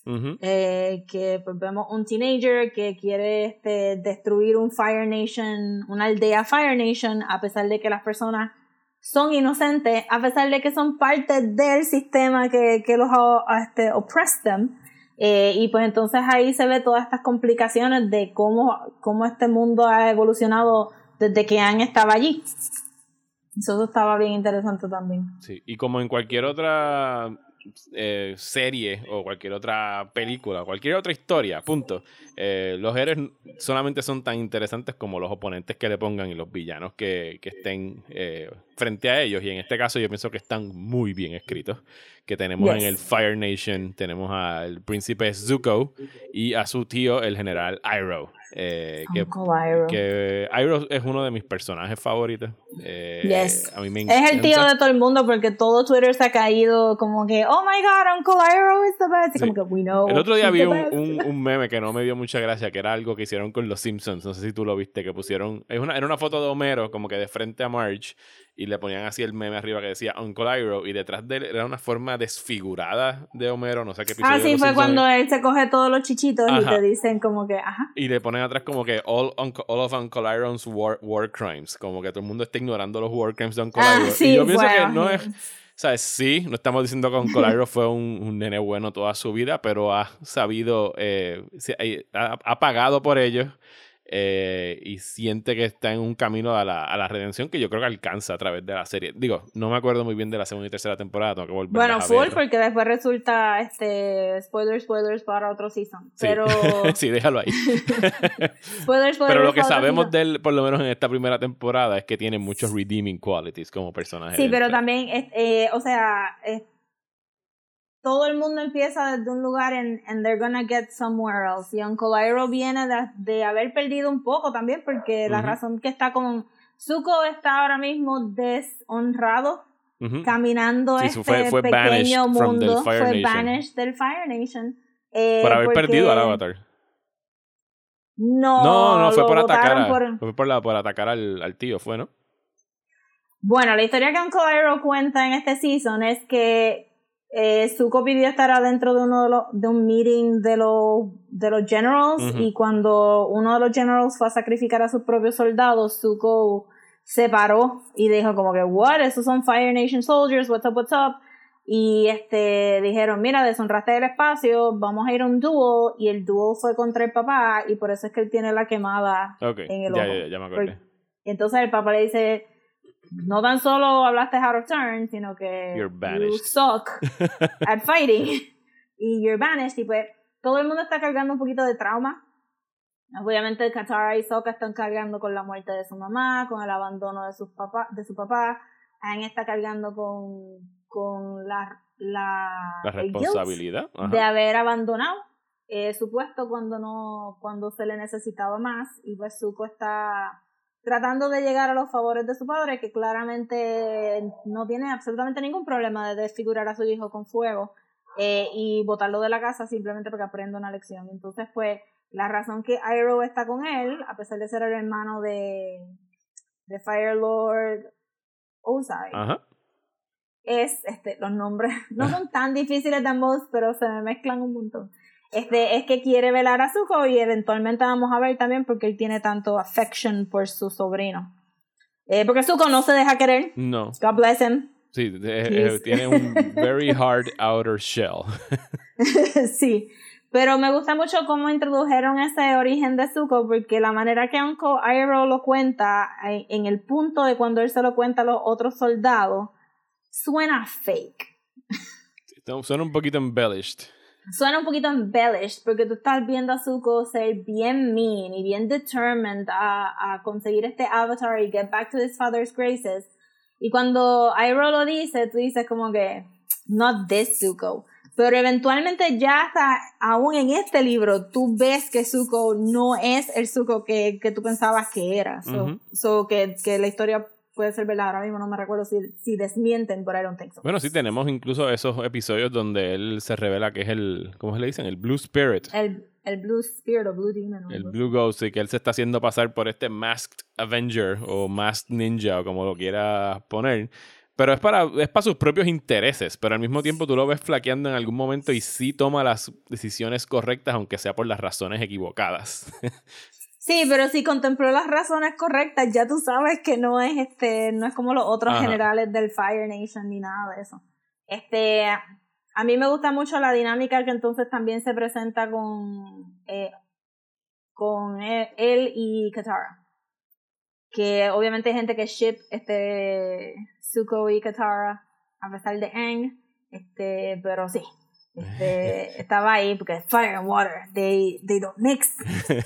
Jet, Ujú. eh, que pues vemos un teenager que quiere este, destruir un Fire Nation, una aldea Fire Nation, a pesar de que las personas son inocentes, a pesar de que son parte del sistema que, que los ha este, oppressed them. Eh, y pues entonces ahí se ve todas estas complicaciones de cómo, cómo este mundo ha evolucionado desde que Anne estaba allí. Eso estaba bien interesante también. Sí, y como en cualquier otra eh, serie o cualquier otra película, cualquier otra historia, punto. eh, los héroes solamente son tan interesantes como los oponentes que le pongan y los villanos que, que estén eh, frente a ellos. Y en este caso yo pienso que están muy bien escritos. Que tenemos Yes. en el Fire Nation, tenemos al príncipe Zuko y a su tío, el general Iroh. eh, que Uncle Iroh. que Iroh es uno de mis personajes favoritos. Eh, Yes. A mí me Es el tío de todo el mundo porque todo Twitter se ha caído como que, oh my god, Uncle Iroh is the best. Sí. como que, we know. El otro día vi un- un meme que no me dio mucha gracia, que era algo que hicieron con los Simpsons. No sé si tú lo viste, que pusieron. Es una, era una foto de Homero, como que de frente a Marge, y le ponían así el meme arriba que decía Uncle Iroh, y detrás de él era una forma desfigurada de Homero, no sé qué episodio Ah, sí, fue cuando él se coge todos los chichitos y Ajá. te dicen como que, ajá. Y le ponen atrás como que all, Uncle- all of Uncle Iroh's war, war crimes. Como que todo el mundo está ignorando los war crimes de Uncle Ah, Iroh. sí, y yo pienso que bueno. no es. ¿Sabes? Sí, no estamos diciendo que Uncle Iroh fue un, un nene bueno toda su vida, pero ha sabido, eh, eh, ha, ha pagado por ellos eh, y siente que está en un camino a la, a la redención que yo creo que alcanza a través de la serie. Digo, no me acuerdo muy bien de la segunda y tercera temporada, tengo que volver Bueno, a full, ver. porque después resulta, este, spoilers, spoilers para otro season. Sí. Pero, sí, déjalo ahí. spoilers, spoilers Pero lo que sabemos de él, por lo menos en esta primera temporada, es que tiene muchos redeeming qualities como personaje. Sí, pero también, es- eh, o sea, es- todo el mundo empieza desde un lugar en and they're gonna get somewhere else. Y Uncle Iroh viene de, de haber perdido un poco también, porque la razón que está con Zuko está ahora mismo deshonrado, caminando Sí, este su- fue- fue pequeño mundo, fue Nation. banished del Fire Nation. eh, Por haber porque- perdido al Avatar. No, No, no, fue por atacar, votaron a- por- fue por, la, por atacar al, al tío, fue, ¿no? Bueno, la historia que Uncle Iroh cuenta en este season es que eh, Zuko pidió estar adentro de uno de los de un meeting de los de los generals y cuando uno de los generals fue a sacrificar a sus propios soldados, Zuko se paró y dijo como que what, esos son Fire Nation soldiers, what's up, what's up. Y este dijeron, mira, deshonraste el espacio, vamos a ir a un duel y el duel fue contra el papá y por eso es que él tiene la quemada en el ojo. ya, ya me acordé. Porque- y entonces el papá le dice, no tan solo hablaste out of turn, sino que You're you banished." suck at fighting y you're banished. Y pues todo el mundo está cargando un poquito de trauma. Obviamente Katara y Sokka están cargando con la muerte de su mamá, con el abandono de, sus papá, de su papá. Aang está cargando con, con la, la, La responsabilidad. de haber abandonado eh, su puesto cuando no cuando se le necesitaba más y pues Zuko está tratando de llegar a los favores de su padre que claramente no tiene absolutamente ningún problema de desfigurar a su hijo con fuego eh, y botarlo de la casa simplemente porque aprende una lección entonces pues la razón que Iroh está con él a pesar de ser el hermano de de Fire Lord Ozai Ajá. es, este, los nombres no son tan difíciles de ambos, pero se me mezclan un montón. Este, es que quiere velar a Zuko y eventualmente vamos a ver también porque él tiene tanto affection por su sobrino. Eh, porque Zuko no se deja querer. No. God bless him. Sí, Yes. eh, tiene un very hard outer shell. sí. Pero me gusta mucho cómo introdujeron ese origen de Zuko, porque la manera que Uncle Iroh lo cuenta, eh, en el punto de cuando él se lo cuenta a los otros soldados, suena fake. Suena un poquito embellished. Suena un poquito embellished porque tú estás viendo a Zuko ser bien mean y bien determined a, a conseguir este avatar y get back to his father's graces. Y cuando Iroh lo dice, tú dices como que, not this Zuko. Pero eventualmente ya hasta, aún en este libro, tú ves que Zuko no es el Zuko que, que tú pensabas que era. So, Ujú. so que, que la historia puede ser verdad. Ahora mismo no me recuerdo si, si desmienten, pero I don't think so. Bueno, sí, tenemos incluso esos episodios donde él se revela que es el, ¿cómo se le dicen? El Blue Spirit. El, el Blue Spirit o Blue Demon. o El Blue Ghost, y que él se está haciendo pasar por este Masked Avenger o Masked Ninja o como lo quiera poner. Pero es para, es para sus propios intereses, pero al mismo tiempo tú lo ves flaqueando en algún momento y sí toma las decisiones correctas, aunque sea por las razones equivocadas. Sí, pero si contempló las razones correctas, ya tú sabes que no es este, no es como los otros Ajá. generales del Fire Nation ni nada de eso. Este, a mí me gusta mucho la dinámica que entonces también se presenta con, eh, con él, él y Katara. Que obviamente hay gente que ship este Zuko y Katara a pesar de Aang, este, pero sí. Este, estaba ahí porque fire and water, they, they don't mix.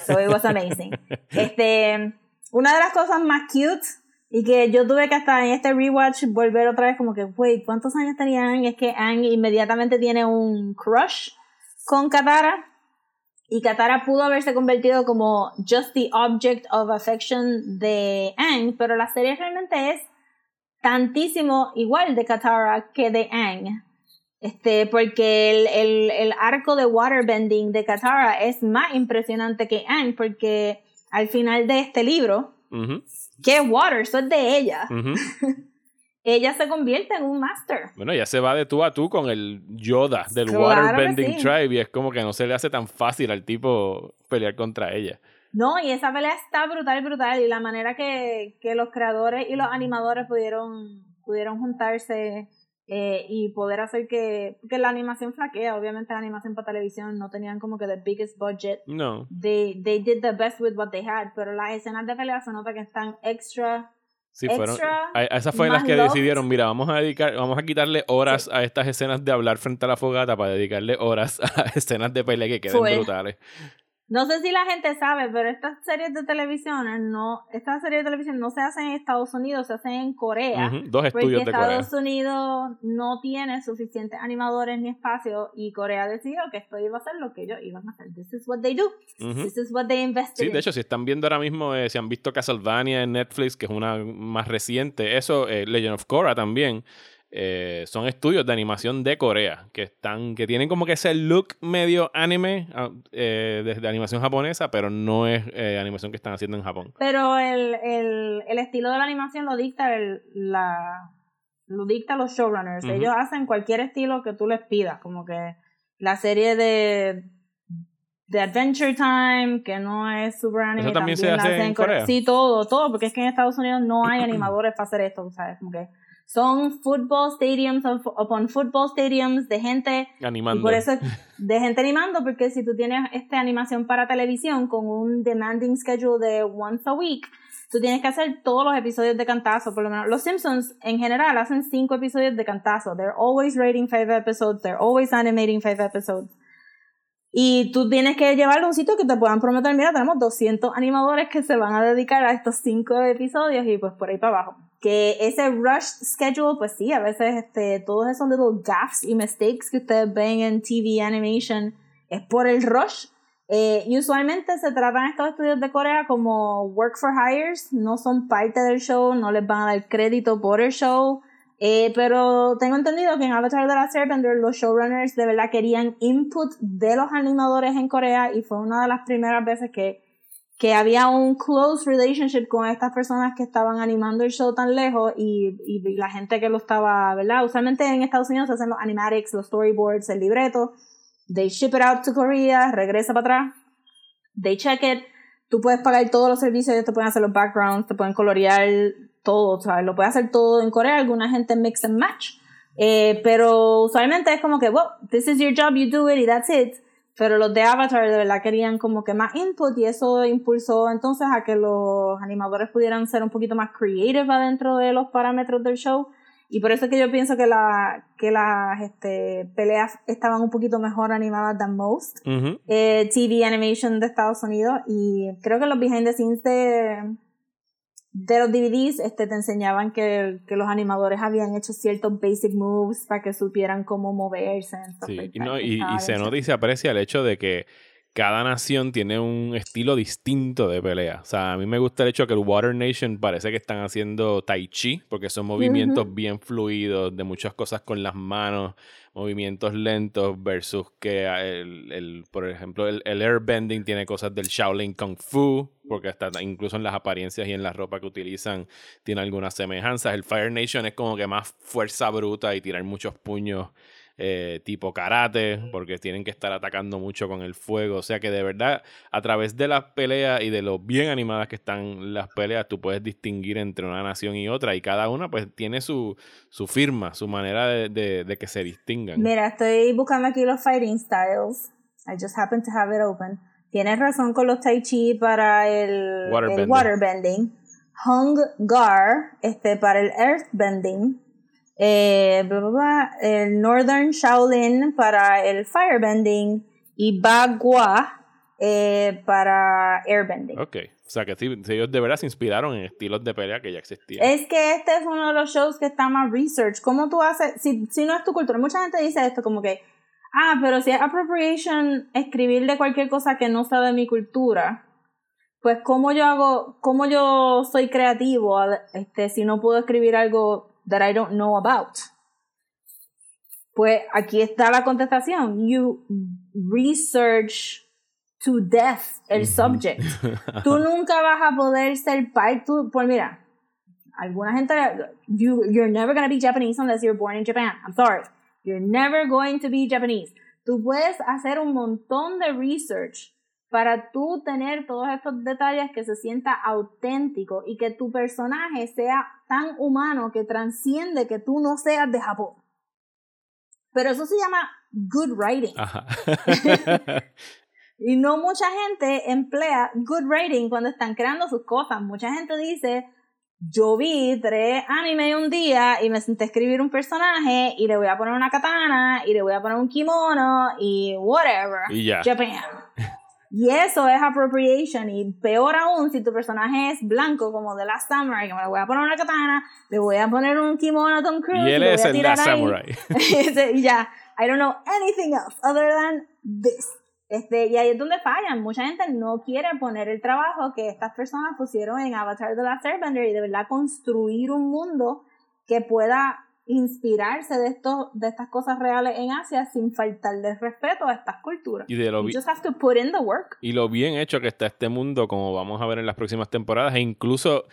So it was amazing. Este, una de las cosas más cute y que yo tuve que hasta en este rewatch volver otra vez como que, wait, ¿cuántos años tenía Aang? Es que Aang inmediatamente tiene un crush con Katara y Katara pudo haberse convertido como just the object of affection de Aang, pero la serie realmente es tantísimo igual de Katara que de Aang. Este, porque el, el, el arco de waterbending de Katara es más impresionante que Aang, porque al final de este libro, que es water, eso es de ella, ella se convierte en un master. Bueno, ya se va de tú a tú con el Yoda del Claro Waterbending sí. Tribe y es como que no se le hace tan fácil al tipo pelear contra ella. No, y esa pelea está brutal, brutal, y la manera que, que los creadores y los animadores pudieron, pudieron juntarse eh, y poder hacer que, que la animación flaquea, obviamente la animación para televisión no tenían como que the biggest budget, No. they, they did the best with what they had, pero las escenas de pelea se nota que están extra, Sí, fueron. Extra, a- a Esas fueron las que loved. decidieron, mira, vamos a dedicar, vamos a quitarle horas a estas escenas de hablar frente a la fogata para dedicarle horas a escenas de pelea que queden Fue. brutales. No sé si la gente sabe, pero estas series de televisión no, estas series de televisión no se hacen en Estados Unidos, se hacen en Corea. Dos Porque estudios de Corea. Estados Unidos no tiene suficientes animadores ni espacio y Corea decidió que esto iba a ser lo que ellos iban a hacer. This is what they do. This is what they invested Sí, de hecho, si están viendo ahora mismo, eh, si han visto Castlevania en Netflix, que es una más reciente, eso, eh, Legend of Korra también, eh, son estudios de animación de Corea, que están, que tienen como que ese look medio anime ah, eh, desde animación japonesa, pero no es eh, animación que están haciendo en Japón. Pero el, el, el estilo de la animación lo dicta el, la lo dicta los showrunners. Ellos hacen cualquier estilo que tú les pidas, como que la serie de de Adventure Time, que no es super anime, ¿Eso también se la hace en Corea? Sí, todo, todo, porque es que en Estados Unidos no hay animadores para hacer esto, ¿sabes? Como que son football stadiums up- upon football stadiums de gente Animando. y por eso es de gente animando, porque si tú tienes esta animación para televisión con un demanding schedule de once a week, tú tienes que hacer todos los episodios de cantazo, por lo menos. Los Simpsons en general hacen cinco episodios de cantazo. They're always rating five episodes, they're always animating five episodes. Y tú tienes que llevarlo a un sitio que te puedan prometer, mira, tenemos 200 animadores que se van a dedicar a estos cinco episodios y pues por ahí para abajo. Que ese rush schedule, pues sí, a veces este, todos esos little gaffes y mistakes que ustedes ven en TV animation es por el rush. Eh, y usualmente se tratan estos estudios de Corea como work for hires, no son parte del show, no les van a dar crédito por el show. Eh, pero tengo entendido que en Avatar de la Airbender los showrunners de verdad querían input de los animadores en Corea y fue una de las primeras veces que, que había un close relationship con estas personas que estaban animando el show tan lejos y, y la gente que lo estaba, ¿verdad? Usualmente en Estados Unidos se hacen los animatics, los storyboards, el libreto, they ship it out to Korea, regresa para atrás, they check it, tú puedes pagar todos los servicios, te pueden hacer los backgrounds, te pueden colorear todo, ¿sabes? Lo puedes hacer todo en Corea, alguna gente mix and match. Eh, pero usualmente es como que, well, this is your job, you do it y that's it. Pero los de Avatar de verdad querían como que más input y eso impulsó entonces a que los animadores pudieran ser un poquito más creative adentro de los parámetros del show. Y por eso es que yo pienso que, la, que las este, peleas estaban un poquito mejor animadas than most. Ujú. Eh, TV Animation de Estados Unidos. Y creo que los behind the scenes de, de los DVDs este, te enseñaban que, que los animadores habían hecho ciertos basic moves para que supieran cómo moverse. Sí, y, no, y, y se nota y se aprecia el hecho de que cada nación tiene un estilo distinto de pelea. O sea, a mí me gusta el hecho que el Water Nation parece que están haciendo tai chi, porque son movimientos bien fluidos, de muchas cosas con las manos, movimientos lentos, versus que el, el- por ejemplo, el, el airbending tiene cosas del Shaolin Kung Fu, porque hasta incluso en las apariencias y en la ropa que utilizan tiene algunas semejanzas. El Fire Nation es como que más fuerza bruta y tirar muchos puños eh, tipo karate, porque tienen que estar atacando mucho con el fuego. O sea que de verdad, a través de las peleas y de lo bien animadas que están las peleas, tú puedes distinguir entre una nación y otra. Y cada una pues tiene su, su firma, su manera de, de- de que se distingan. Mira, estoy buscando aquí los fighting styles. I just happen to have it open. Tienes razón con los tai chi para el Waterbending. el waterbending. Hung Gar, este, para el earthbending. Eh, bla, bla, bla, el Northern Shaolin para el firebending. Y Bagua eh, para airbending. Ok, o sea que sí, ellos de verdad se inspiraron en estilos de pelea que ya existían. Es que este es uno de los shows que está más research. ¿Cómo tú haces? Si, si no es tu cultura, mucha gente dice esto como que, ah, pero si es appropriation escribir de cualquier cosa que no sea de mi cultura, pues cómo yo hago, cómo yo soy creativo este, si no puedo escribir algo that I don't know about. Pues aquí está la contestación. You research to death el subject. Tú nunca vas a poder ser parte, pues mira, alguna gente, you, you're never going to be Japanese unless you're born in Japan. I'm sorry. You're never going to be Japanese. Tú puedes hacer un montón de research para tú tener todos estos detalles que se sienta auténtico y que tu personaje sea tan humano que transciende que tú no seas de Japón. Pero eso se llama good writing. Ajá. Y no mucha gente emplea good writing cuando están creando sus cosas. Mucha gente dice, yo vi tres anime un día y me senté a escribir un personaje y le voy a poner una katana y le voy a poner un kimono y whatever. y ya. Japan. Y eso es appropriation. Y peor aún si tu personaje es blanco, como de Last Samurai, que me le voy a poner una katana, le voy a poner un kimono a Tom Cruise. Y él es el Last. Samurai. Y ya, I don't know anything else other than this. Este, y ahí es donde fallan. Mucha gente no quiere poner el trabajo que estas personas pusieron en Avatar The Last Airbender y de verdad construir un mundo que pueda inspirarse de esto, de estas cosas reales en Asia sin faltarle respeto a estas culturas. Y de lo You just have to put in the work. y lo bien hecho que está este mundo, como vamos a ver en las próximas temporadas, e incluso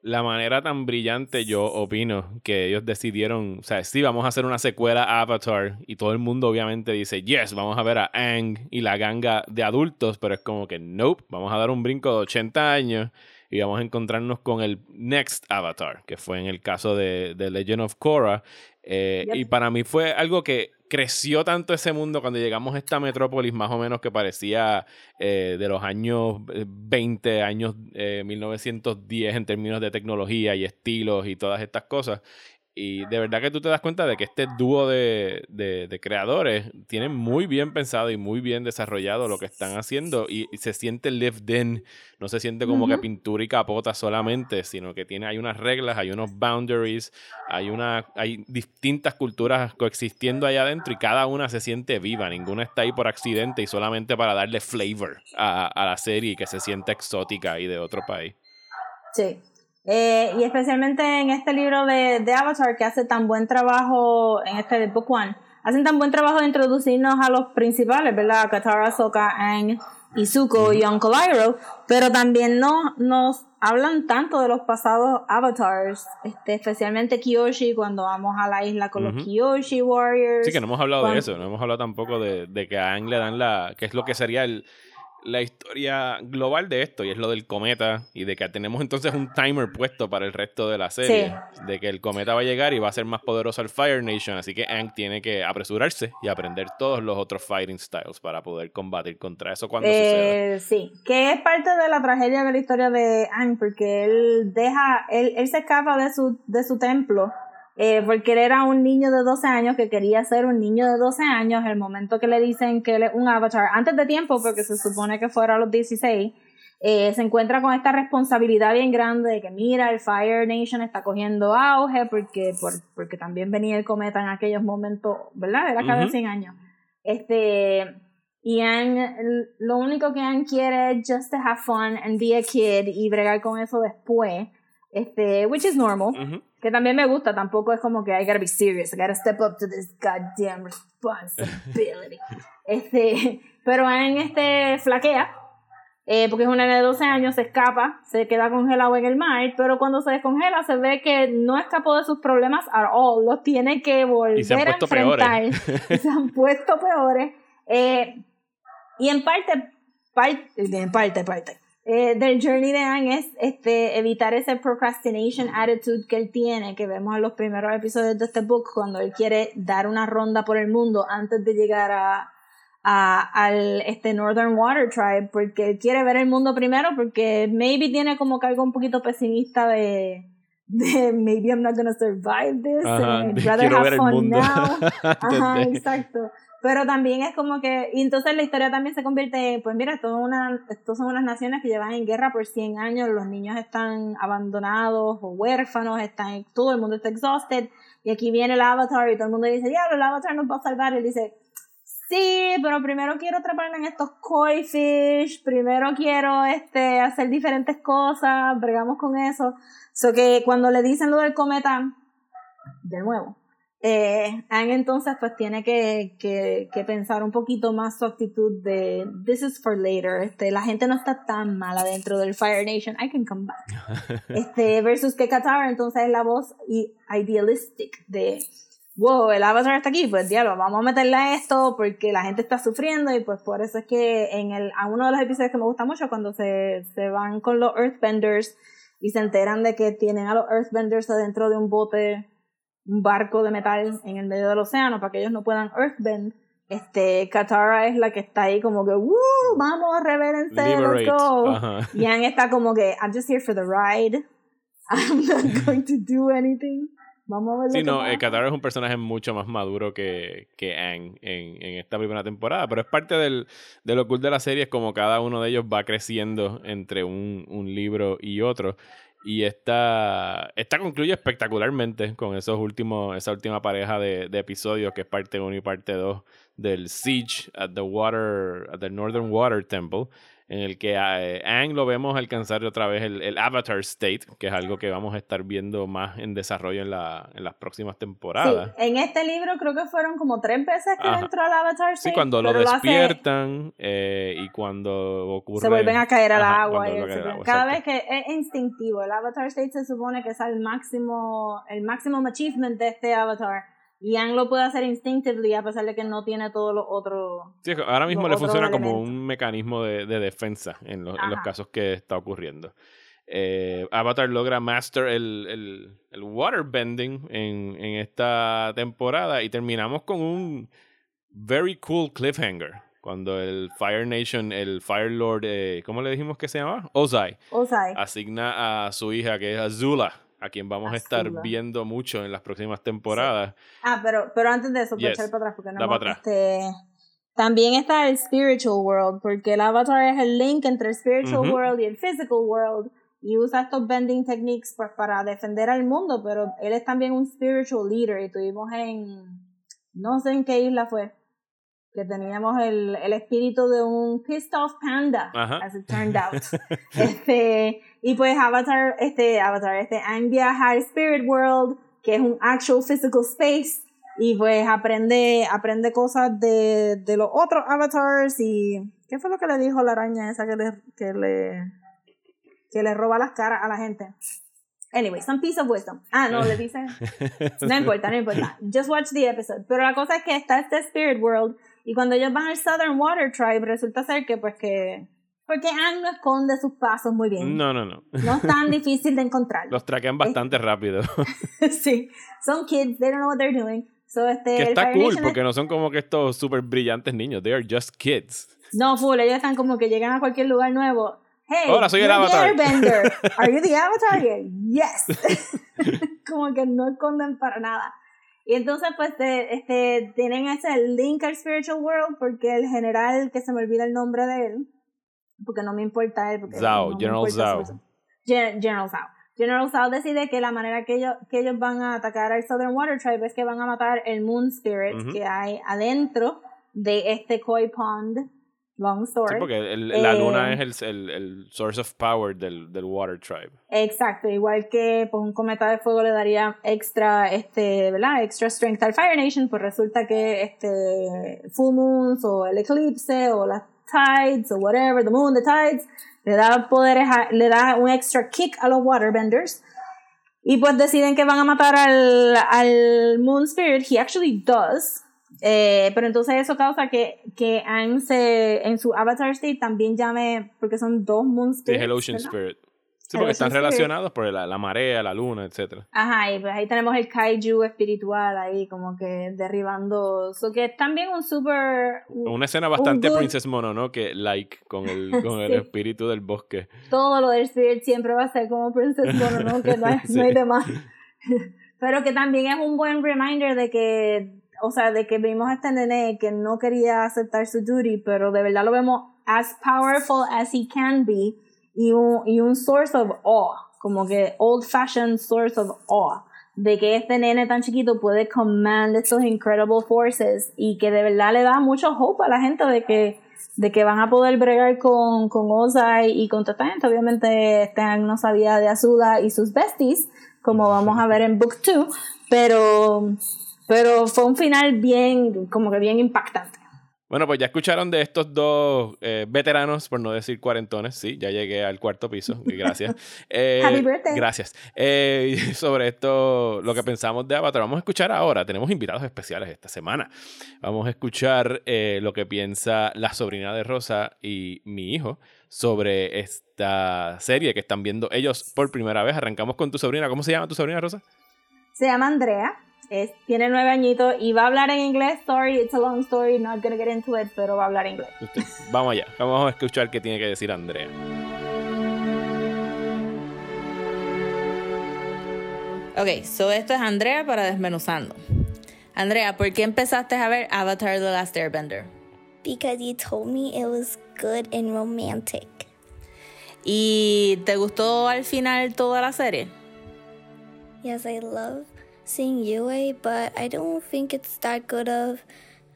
la manera tan brillante, yo opino, que ellos decidieron, o sea, sí, vamos a hacer una secuela a Avatar, y todo el mundo obviamente dice, yes, vamos a ver a Aang y la ganga de adultos, pero es como que, nope, vamos a dar un brinco de 80 años y vamos a encontrarnos con el next Avatar, que fue en el caso de, de Legend of Korra. Eh, Yep. Y para mí fue algo que creció tanto ese mundo cuando llegamos a esta metrópolis más o menos que parecía eh, de los años eh, 20, años eh, 1910 en términos de tecnología y estilos y todas estas cosas. Y de verdad que tú te das cuenta de que este dúo de, de- de creadores tienen muy bien pensado y muy bien desarrollado lo que están haciendo y, y se siente lived in, no se siente como que pintura y capota solamente, sino que tiene, hay unas reglas, hay unos boundaries, hay, una, hay distintas culturas coexistiendo allá adentro y cada una se siente viva, ninguna está ahí por accidente y solamente para darle flavor a, a la serie y que se sienta exótica y de otro país. Sí. Eh, y especialmente en este libro de, de Avatar que hace tan buen trabajo, en este de Book One, hacen tan buen trabajo de introducirnos a los principales, ¿verdad? Katara, Sokka, Aang, Izuko y Uncle Iroh, pero también no, nos hablan tanto de los pasados avatars, este, especialmente Kyoshi cuando vamos a la isla con los Kyoshi Warriors. Sí, que no hemos hablado de eso, no hemos hablado tampoco de, de que a Aang le dan la. que es lo que sería el, la historia global de esto, y es lo del cometa, y de que tenemos entonces un timer puesto para el resto de la serie, de que el cometa va a llegar y va a ser más poderoso el Fire Nation, así que Aang tiene que apresurarse y aprender todos los otros fighting styles para poder combatir contra eso cuando suceda. Eh, sí, que es parte de la tragedia de la historia de Aang, porque él deja, él, él se escapa de su, de su templo eh, porque él era un niño de 12 años que quería ser un niño de 12 años, el momento que le dicen que él es un avatar, antes de tiempo, porque se supone que fuera a los 16, eh, se encuentra con esta responsabilidad bien grande de que mira, el Fire Nation está cogiendo auge porque, por, porque también venía el cometa en aquellos momentos, ¿verdad? Era cada Ujú. 100 años. Este, y Aang, lo único que Aang quiere es just to have fun and be a kid y bregar con eso después, este, which is normal. Que también me gusta, tampoco es como que I gotta be serious, I gotta step up to this goddamn responsibility. este, pero en este flaquea, eh, porque es una nena de 12 años, se escapa, se queda congelado en el mar, pero cuando se descongela se ve que no escapó de sus problemas at all, los tiene que volver Y se han a enfrentar. peores. Se han puesto peores. Eh, y en parte, parte, en parte, parte, eh, del journey de Aang es este, evitar ese procrastination attitude que él tiene, que vemos en los primeros episodios de este book, cuando él quiere dar una ronda por el mundo antes de llegar a, a- al este Northern Water Tribe, porque él quiere ver el mundo primero, porque maybe tiene como que algo un poquito pesimista de, de maybe I'm not gonna survive this, Ajá, and I'd de rather have fun now. Ajá, exacto. Pero también es como que, y entonces la historia también se convierte, pues mira, es una, esto son unas naciones que llevan en guerra por 100 años, los niños están abandonados o huérfanos, están, todo el mundo está exhausted, y aquí viene el avatar y todo el mundo dice, diablo, el avatar nos va a salvar, y él dice, sí, pero primero quiero atraparme en estos koi fish, primero quiero este, hacer diferentes cosas, bregamos con eso. So que cuando le dicen lo del cometa, de nuevo, eh, Aang entonces pues tiene que, que, que pensar un poquito más su actitud de this is for later, este, la gente no está tan mala dentro del Fire Nation, I can come back. Este, versus que Katara entonces es la voz idealistic de wow, el avatar está aquí, pues diablo, vamos a meterle a esto porque la gente está sufriendo y pues por eso es que en el, a uno de los episodios que me gusta mucho cuando se, se van con los Earthbenders y se enteran de que tienen a los Earthbenders adentro de un bote, un barco de metal en el medio del océano para que ellos no puedan Earthbend. Este, Katara es la que está ahí como que, ¡Woo! Vamos, reverense, let's go. Ajá. Yang está como que, I'm just here for the ride. I'm not going to do anything. Vamos a ver Sí, no, eh, Katara es un personaje mucho más maduro que, que Aang en, en esta primera temporada, pero es parte del, de lo cool de la serie, es como cada uno de ellos va creciendo entre un, un libro y otro. Y esta, esta concluye espectacularmente con esos últimos, esa última pareja de, episodios que es parte 1 y parte 2 del Siege at the Water, at the Northern Water Temple, en el que eh, Aang lo vemos alcanzar otra vez el, el Avatar State, que es algo que vamos a estar viendo más en desarrollo en, la, en las próximas temporadas. Sí, en este libro creo que fueron como tres veces que Ajá. entró al Avatar Sí, State, cuando lo pero hace- despiertan eh, y cuando ocurre... se vuelven a caer al Ajá, agua. y caer agua, Cada vez que es instintivo, el Avatar State se supone que es el máximo, el máximo achievement de este Avatar. Y Yang lo puede hacer instinctively a pesar de que no tiene todos los otros. Sí, ahora mismo le funciona como un mecanismo de, de defensa en, los- en los Ajá. casos que está ocurriendo. Eh, Avatar logra master el, el, el waterbending en, en esta temporada y terminamos con un very cool cliffhanger. Cuando el Fire Nation, el Fire Lord, eh, ¿cómo le dijimos que se llama? Ozai, O sea, asigna a su hija, que es Azula, a quien vamos a estar viendo mucho en las próximas temporadas. Ah, pero, pero antes de eso, voy a Yes. echar para atrás porque no hemos- para atrás. este, también está el spiritual world, porque el avatar es el link entre el spiritual Ujú. world y el physical world, y usa estos bending techniques pues, para defender al mundo, pero él es también un spiritual leader, y tuvimos en, no sé en qué isla fue, que teníamos el, el espíritu de un pissed off panda, Ajá. as it turned out. este, y pues Avatar, este, Avatar, este, Aang viaja al Spirit World, que es un actual physical space, y pues aprende, aprende cosas de, de los otros avatars y ¿qué fue lo que le dijo la araña esa que le, que le, que le roba las caras a la gente? Anyway, some piece of wisdom. Ah, no, le dice. No importa, no importa. Just watch the episode. Pero la cosa es que está este Spirit World y cuando ellos van al Southern Water Tribe resulta ser que pues que porque Aang no esconde sus pasos muy bien. No, no, no. No es tan difícil de encontrar. Los traquean bastante rápido. sí. Son kids, they don't know what they're doing. So, este, que está cool, Nation es- porque no son como que estos súper brillantes niños. They are just kids. No, full, ellos están como que llegan a cualquier lugar nuevo. hey, Hola, soy el Avatar. Airbender. Are you the Avatar? Yes. Como que no esconden para nada. Y entonces, pues, te- este, tienen ese link al Spiritual World porque el general, que se me olvida el nombre de él, porque no me importa él. Porque Zhao, no General persona. Gen- General Zhao. General Zhao decide que la manera que ellos, que ellos van a atacar al Southern Water Tribe es que van a matar el Moon Spirit Ujú. que hay adentro de este Koi Pond Long Sword. Sí, porque el- la Eh, luna es el, el, el source of power del, del Water Tribe. Exacto, igual que pues, un cometa de fuego le daría extra, este, ¿verdad? Extra strength al Fire Nation, pues resulta que este full moons o el eclipse o las tides o whatever, the moon, the tides, le da poderes, a- le da un extra kick a los waterbenders. Y pues deciden que van a matar al, al Moon Spirit. He actually does. Eh, pero entonces eso causa que, que Aang se, en su Avatar State también llame, porque son dos Moon Spirits. es el Ocean ¿verdad? Spirit. Sí, El porque están relacionados por la, la marea, la luna, etc. Ajá, y pues ahí tenemos el kaiju espiritual ahí como que derribando. So que es también un super... Una escena bastante good- Princess Mononoke like con el, con el Sí. espíritu del bosque. Todo lo del Spirit siempre va a ser como Princess Mono, ¿no? Que no hay, Sí. no hay de más. Pero que también es un buen reminder de que, o sea, de que vimos a este nene que no quería aceptar su duty, pero de verdad lo vemos as powerful as he can be y un, y un source of awe, como que old fashioned source of awe, de que este nene tan chiquito puede command estos incredible forces y que de verdad le da mucho hope a la gente de que de que van a poder bregar con, con Ozai y con toda gente. Obviamente Stan no sabía de Azuda y sus besties, como vamos a ver en Book 2, pero, pero fue un final bien, como que bien impactante. Bueno, pues ya escucharon de estos dos eh, veteranos, por no decir cuarentones. Sí, ya llegué al cuarto piso. Gracias. Eh, Happy birthday. Gracias. Eh, sobre esto, lo que pensamos de Avatar, vamos a escuchar ahora. Tenemos invitados especiales esta semana. Vamos a escuchar eh, lo que piensa la sobrina de Rosa y mi hijo sobre esta serie que están viendo ellos por primera vez. Arrancamos con tu sobrina. ¿Cómo se llama tu sobrina, Rosa? Se llama Andrea, es, tiene nueve añitos y va a hablar en inglés. Sorry, it's a long story, not gonna get into it, pero va a hablar inglés. Usted- Vamos allá. Vamos a escuchar qué tiene que decir Andrea. Ok, so esto es Andrea para desmenuzando. Andrea, ¿por qué empezaste a ver Avatar The Last Airbender? because you told me it was good and romantic. ¿Y te gustó al final toda la serie? Yes, I love seeing Yue, but I don't think it's that good of.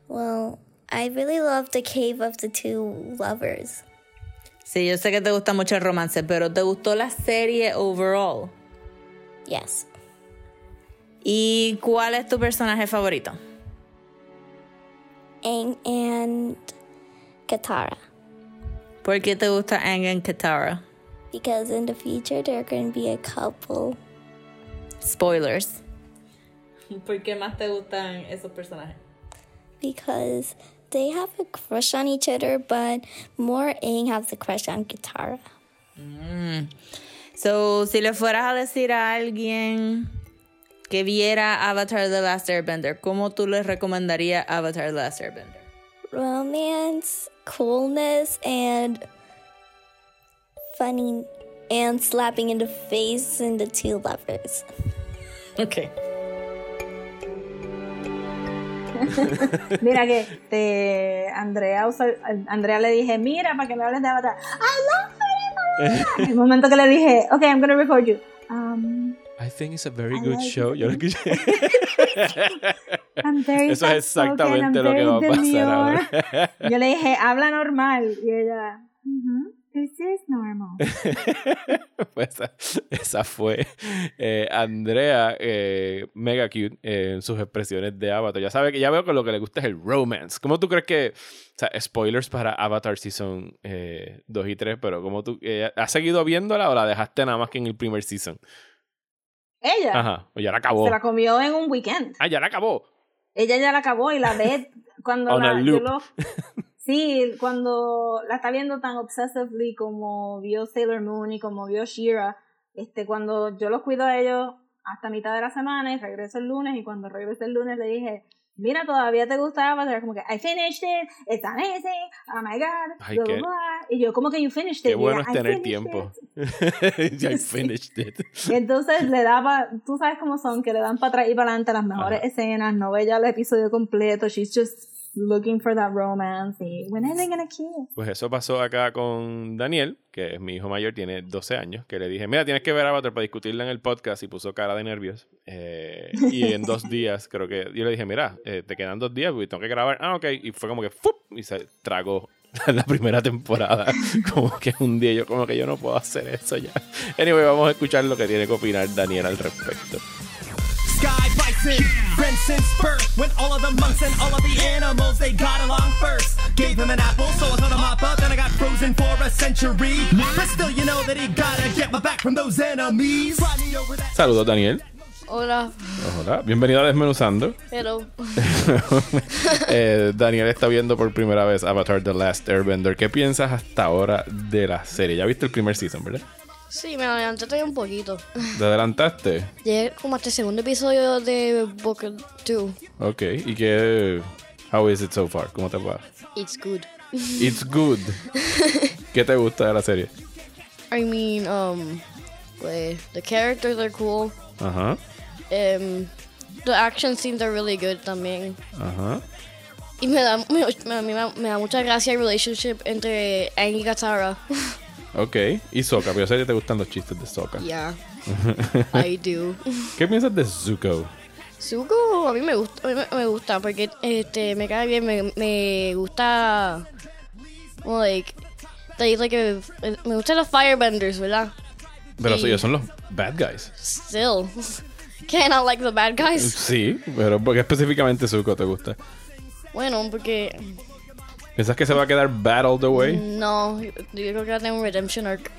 Well, I really love the cave of the two lovers. Sí, yo sé que te gusta mucho el romance, pero ¿te gustó la serie overall? Yes, ¿Y cuál es tu personaje favorito? Aang and Katara. ¿Por qué te gusta Aang y Katara? Because in the future they're going to be a couple. Spoilers. ¿Por qué más te gustan esos personajes? Because they have a crush on each other, but more Aang has a crush on Katara. Mm. So, si le fueras a decir a alguien que viera Avatar The Last Airbender, ¿cómo tú le recomendarías Avatar The Last Airbender? romance, coolness, and funny, and slapping in the face in the two lovers. Ok. Mira que este, Andrea, Andrea le dije, mira, para que me hables de Avatar. I love el momento que le dije, ok, I'm gonna record you. Um, I think it's a very I good like show. it. Yo lo escuché. Eso es exactamente lo que va a pasar ahora. Yo le dije, habla normal. Y ella, "Mhm, this is normal. Pues esa, esa fue eh, Andrea, eh, mega cute eh, en sus expresiones de Avatar. Ya sabe que ya veo que lo que le gusta es el romance. ¿Cómo tú crees que, o sea, spoilers para Avatar Season eh, 2 y 3, pero ¿cómo tú, eh, has seguido viéndola o la dejaste nada más que en el primer season? Ella Ajá, o ya la acabó. se la comió en un weekend. Ah, ya la acabó. Ella ya la acabó y la ve cuando On a la, yo lo- sí, cuando la está viendo tan obsessively como vio Sailor Moon y como vio Shira, este, cuando yo los cuido a ellos hasta mitad de la semana y regreso el lunes y cuando regresé el lunes le dije, mira, todavía te gusta Avatar, como que, I finished it, it's amazing, oh my god, Ay, blah, blah, blah. Y yo, como que you finished it. Qué bueno es "I tener tiempo. it". I finished it. Entonces le daba, tú sabes cómo son, que le dan para atrás y para adelante las mejores Ajá. escenas, no ve ya el episodio completo, she's just looking for that romance y when are they gonna kiss? Pues eso pasó acá con Daniel, que es mi hijo mayor, tiene 12 años, que le dije, mira, tienes que ver Avatar para discutirla en el podcast y puso cara de nervios. Eh, y en dos días, creo que yo le dije, mira, eh, te quedan dos días, porque tengo que grabar. Ah, ok. Y fue como que, ¡fup! Y se tragó la primera temporada. Como que un día yo, como que yo no puedo hacer eso ya. Anyway, vamos a escuchar lo que tiene que opinar Daniel al respecto. Sky bison, friends since birth. When all of the monks and all of the animals they got along first. Gave him an apple, so I told him hop up. Then I got frozen for a century. But still, you know that he gotta get my back from those enemies. Slide me over that. Saludos, Daniel. Hola, Hola, bienvenido a Desmenuzando. pero Eh, Daniel está viendo por primera vez Avatar The Last Airbender. ¿Qué piensas hasta ahora de la serie? Ya viste el primer season, ¿verdad? Sí, me adelanté todavía un poquito. ¿Te adelantaste? Llegué como hasta el segundo episodio de Book 2. Ok, ¿y qué? How is it so far? ¿Cómo te va? It's good. It's good. ¿Qué te gusta de la serie? I mean, um, pues, the characters are cool. Ajá, Um, the action scenes are really good también. ajá. Y me da, me, me- me, da mucha gracia el relationship entre Aang y Katara. Ok, y Sokka, pero yo sé que te gustan los chistes de Sokka. yeah, I do. ¿Qué piensas de Zuko? Zuko a mí me gusta, a mí me, gusta porque este me cae bien, me, me gusta como like, like, like, eh, me gustan los firebenders, ¿verdad? Pero Y- ellos son los bad guys. Still, can I like the bad guys? Sí, pero ¿por qué específicamente Zuko te gusta? Bueno, porque ¿Piensas que se va a quedar bad all the way? no, yo creo que va a tener un redemption arc.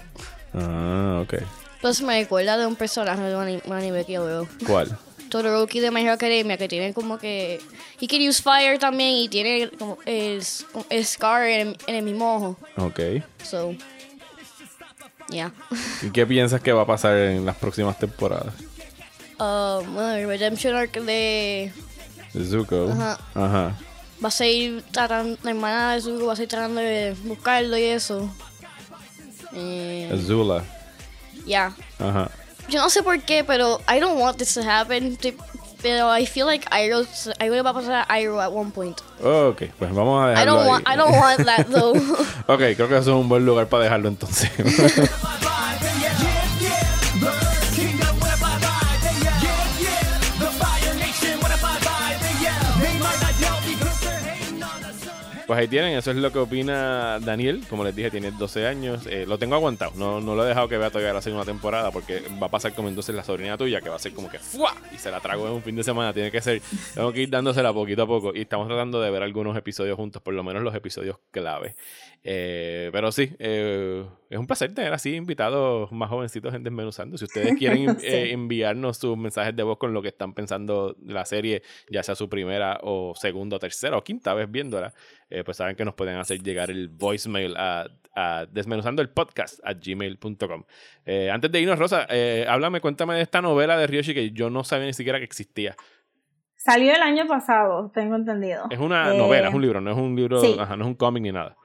Ah, ok. Plus me recuerda de un personaje de un ani- un anime que yo veo. ¿Cuál? Todoroki de My Hero Academia que tiene como que he can use fire también y tiene como el, el scar en, en el mismo ojo. Ok. So, yeah. ¿Y qué piensas que va a pasar en las próximas temporadas? Um, bueno, el Redemption Arc de. Zuko. Ajá. Ajá. Va a seguir tratando. La hermana de Zuko va a seguir tratando de buscarlo y eso. Eh, Azula. yeah. Ajá. Yo no sé por qué, pero I don't want this to happen. Pero I feel like Iroh, Iroh le va a pasar a Iroh at one point. Ok, pues vamos a I dejarlo don't ahí. want, I don't want that though. Ok, creo que eso es un buen lugar para dejarlo entonces. Pues ahí tienen, eso es lo que opina Daniel. Como les dije, tiene 12 años. Eh, lo tengo aguantado. No, no lo he dejado que vea todavía la segunda temporada porque va a pasar como entonces la sobrina tuya, que va a ser como que ¡fua! Y se la trago en un fin de semana. Tiene que ser, tengo que ir dándosela poquito a poco. Y estamos tratando de ver algunos episodios juntos, por lo menos los episodios clave. Eh, pero sí, eh, es un placer tener así invitados más jovencitos en Desmenuzando. Si ustedes quieren Sí. eh, enviarnos sus mensajes de voz con lo que están pensando de la serie, ya sea su primera o segunda o tercera o quinta vez viéndola, eh, pues saben que nos pueden hacer llegar el voicemail a, a desmenuzando el podcast a gmail.com. Eh, antes de irnos, Rosa, eh, háblame, cuéntame de esta novela de Ryoshi que yo no sabía ni siquiera que existía. Salió el año pasado, tengo entendido. Es una Eh, novela, es un libro, no es un libro, sí. ajá, no es un cómic ni nada.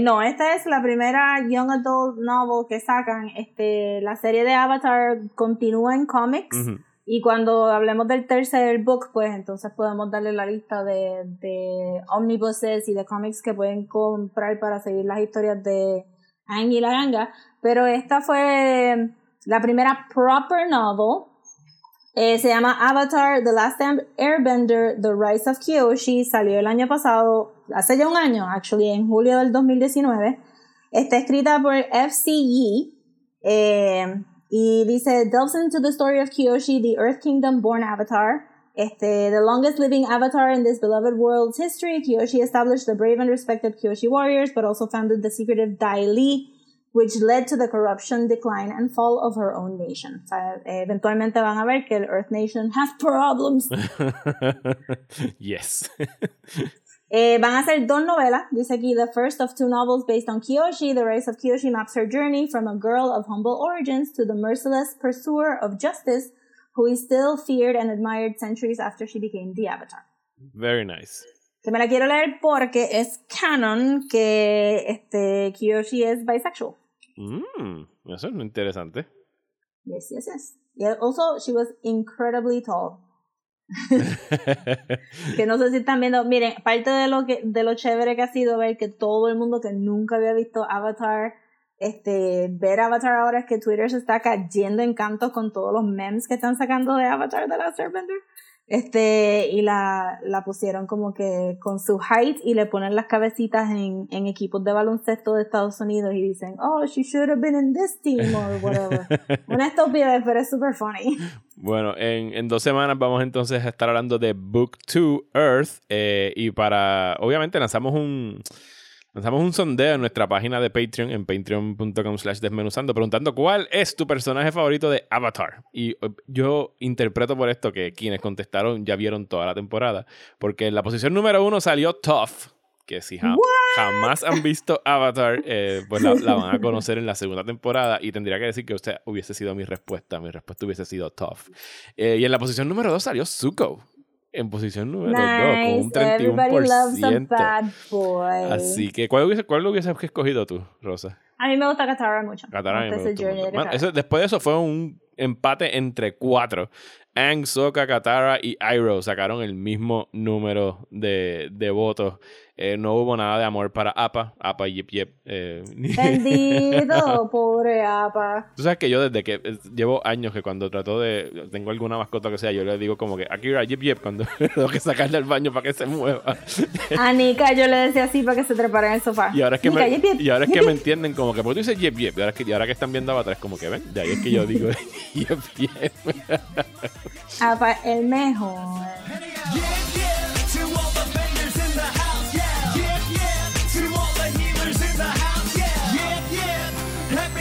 No, esta es la primera Young Adult Novel que sacan. Este, la serie de Avatar continúa en cómics. Ujú. Y cuando hablemos del tercer book, pues entonces podemos darle la lista de, de omnibuses y de cómics que pueden comprar para seguir las historias de Aang y la ganga. Pero esta fue la primera proper novel. Eh, se llama Avatar, The Last Airbender, The Rise of Kyoshi. Salió el año pasado, hace ya un año, actually, en julio del 2019. Está escrita por FCE. Eh, y dice, delves into the story of Kyoshi, the Earth Kingdom born avatar. Este, the longest living avatar in this beloved world's history, Kyoshi established the brave and respected Kyoshi warriors, but also founded the secretive Dai Li, which led to the corruption, decline, and fall of her own nation. O sea, eventualmente van a ver que el Earth Nation has problems. yes. Eh, van a ser dos novelas. Dice aquí, the first of two novels based on Kiyoshi. The Rise of Kiyoshi maps her journey from a girl of humble origins to the merciless pursuer of justice who is still feared and admired centuries after she became the Avatar. Very nice. Que me la quiero leer porque es canon que este Kiyoshi es bisexual. Mm, eso es interesante. Yes, yes, yes. Yeah, also, she was incredibly tall. que no sé si están viendo, miren, parte de lo que de lo chévere que ha sido ver que todo el mundo que nunca había visto Avatar, este, ver Avatar ahora es que Twitter se está cayendo en cantos con todos los memes que están sacando de Avatar de la Airbender. Este, y la, la pusieron como que con su height y le ponen las cabecitas en, en equipos de baloncesto de Estados Unidos y dicen, oh, she should have been in this team or whatever. Una estupidez, pero es super funny. Bueno, en, en, dos semanas vamos entonces a estar hablando de Book 2 Earth. Eh, y para, obviamente, lanzamos un, lanzamos un sondeo en nuestra página de Patreon, en patreon.com slash desmenuzando, preguntando cuál es tu personaje favorito de Avatar. Y eh, yo interpreto por esto que quienes contestaron ya vieron toda la temporada. Porque en la posición número uno salió Toph, que si ja jamás han visto Avatar, eh, pues la, la, van a conocer en la segunda temporada. Y tendría que decir que usted hubiese sido mi respuesta. Mi respuesta hubiese sido Toph. Eh, y en la posición número dos salió Zuko. En posición número 2, con un 31%. Bad boy. Así que, ¿cuál hubiese, ¿cuál hubiese escogido tú, Rosa? A mí me gusta Katara mucho. Katara me gusta mucho. Man, eso, después de eso fue un empate entre cuatro. Aang, Sokka, Katara y Iroh sacaron el mismo número de, de votos. Eh, no hubo nada de amor para Apa, Apa Yip Yip. Eh, Bendito, pobre Apa. Tú sabes que yo desde que eh, llevo años que cuando trato de, tengo alguna mascota que sea, yo le digo como que Akira Yip Yip cuando tengo que sacarle al baño para que se mueva. A Nika yo le decía así para que se trepara en el sofá. Y ahora es que, Nika, me, yip, yip, y ahora es que me entienden como que, ¿por qué tú dices Yip Yip? Y ahora, es que, y ahora que están viendo Avatar es como que ven, de ahí es que yo digo Yip Yip. Apa, el mejor.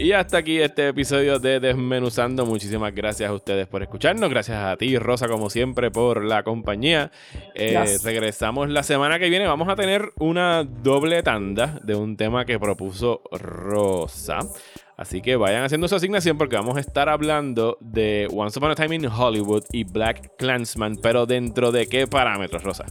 Y hasta aquí este episodio de Desmenuzando. Muchísimas gracias a ustedes por escucharnos. Gracias a ti, Rosa, como siempre, por la compañía. Eh, Yes. Regresamos la semana que viene. Vamos a tener una doble tanda de un tema que propuso Rosa. Así que vayan haciendo su asignación porque vamos a estar hablando de Once Upon a Time in Hollywood y Black Clansman. Pero dentro de qué parámetros, Rosa?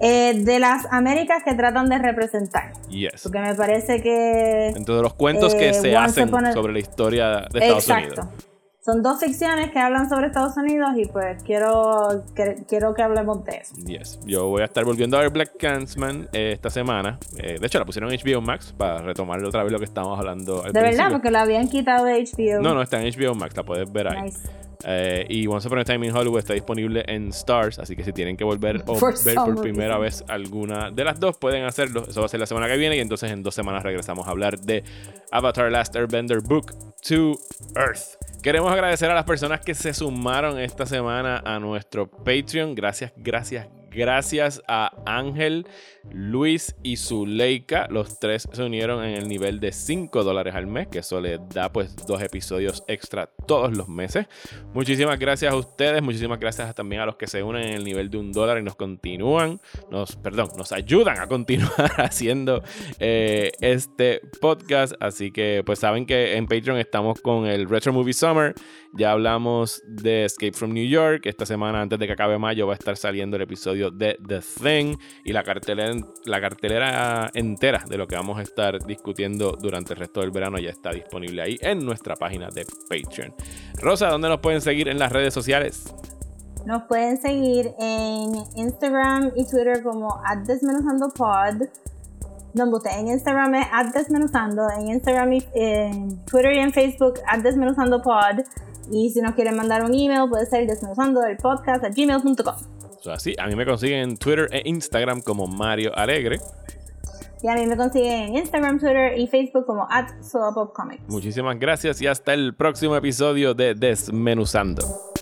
Eh, de las Américas que tratan de representar. Yes. Porque me parece que. De los cuentos que Eh, se Once hacen sobre la historia de Estados Exacto. Unidos. Son dos ficciones que hablan sobre Estados Unidos y pues quiero que, quiero que hablemos de eso. Yes. Yo voy a estar volviendo a ver Black Clansman eh, esta semana. Eh, de hecho, la pusieron en HBO Max para retomar otra vez lo que estábamos hablando al De verdad, porque la habían quitado de HBO. No, no, está en HBO Max, la puedes ver ahí. Nice. Eh, y Once Upon a Time in Hollywood está disponible en Stars, así que si tienen que volver o For ver por primera vez alguna de las dos, pueden hacerlo. Eso va a ser la semana que viene y entonces en dos semanas regresamos a hablar de Avatar Last Airbender Book to Earth. Queremos agradecer a las personas que se sumaron esta semana a nuestro Patreon. Gracias, gracias, gracias a Ángel, Luis y Zuleika. Los tres se unieron en el nivel de 5 dólares al mes, que eso les da pues dos episodios extra todos los meses. Muchísimas gracias a ustedes, muchísimas gracias también a los que se unen en el nivel de un dólar y nos continúan, nos, perdón, nos ayudan a continuar haciendo eh, este podcast. Así que pues saben que en Patreon estamos con el Retro Movie Summer. Ya hablamos de Escape from New York. Esta semana, antes de que acabe mayo, va a estar saliendo el episodio de The Thing y la cartelera, entera de lo que vamos a estar discutiendo durante el resto del verano ya está disponible ahí en nuestra página de Patreon. Rosa, ¿dónde nos pueden seguir en las redes sociales? Nos pueden seguir en Instagram y Twitter como @desmenuzandopod. No, embuste, en Instagram es @desmenuzando, en Instagram y en Twitter y en Facebook @desmenuzandopod. Y si nos quieren mandar un email, puede ser desmenuzando el podcast a gmail.com. Así, a mí me consiguen en Twitter e Instagram como Mario Alegre. Y a mí me consiguen en Instagram, Twitter y Facebook como at Comics. Muchísimas gracias y hasta el próximo episodio de Desmenuzando.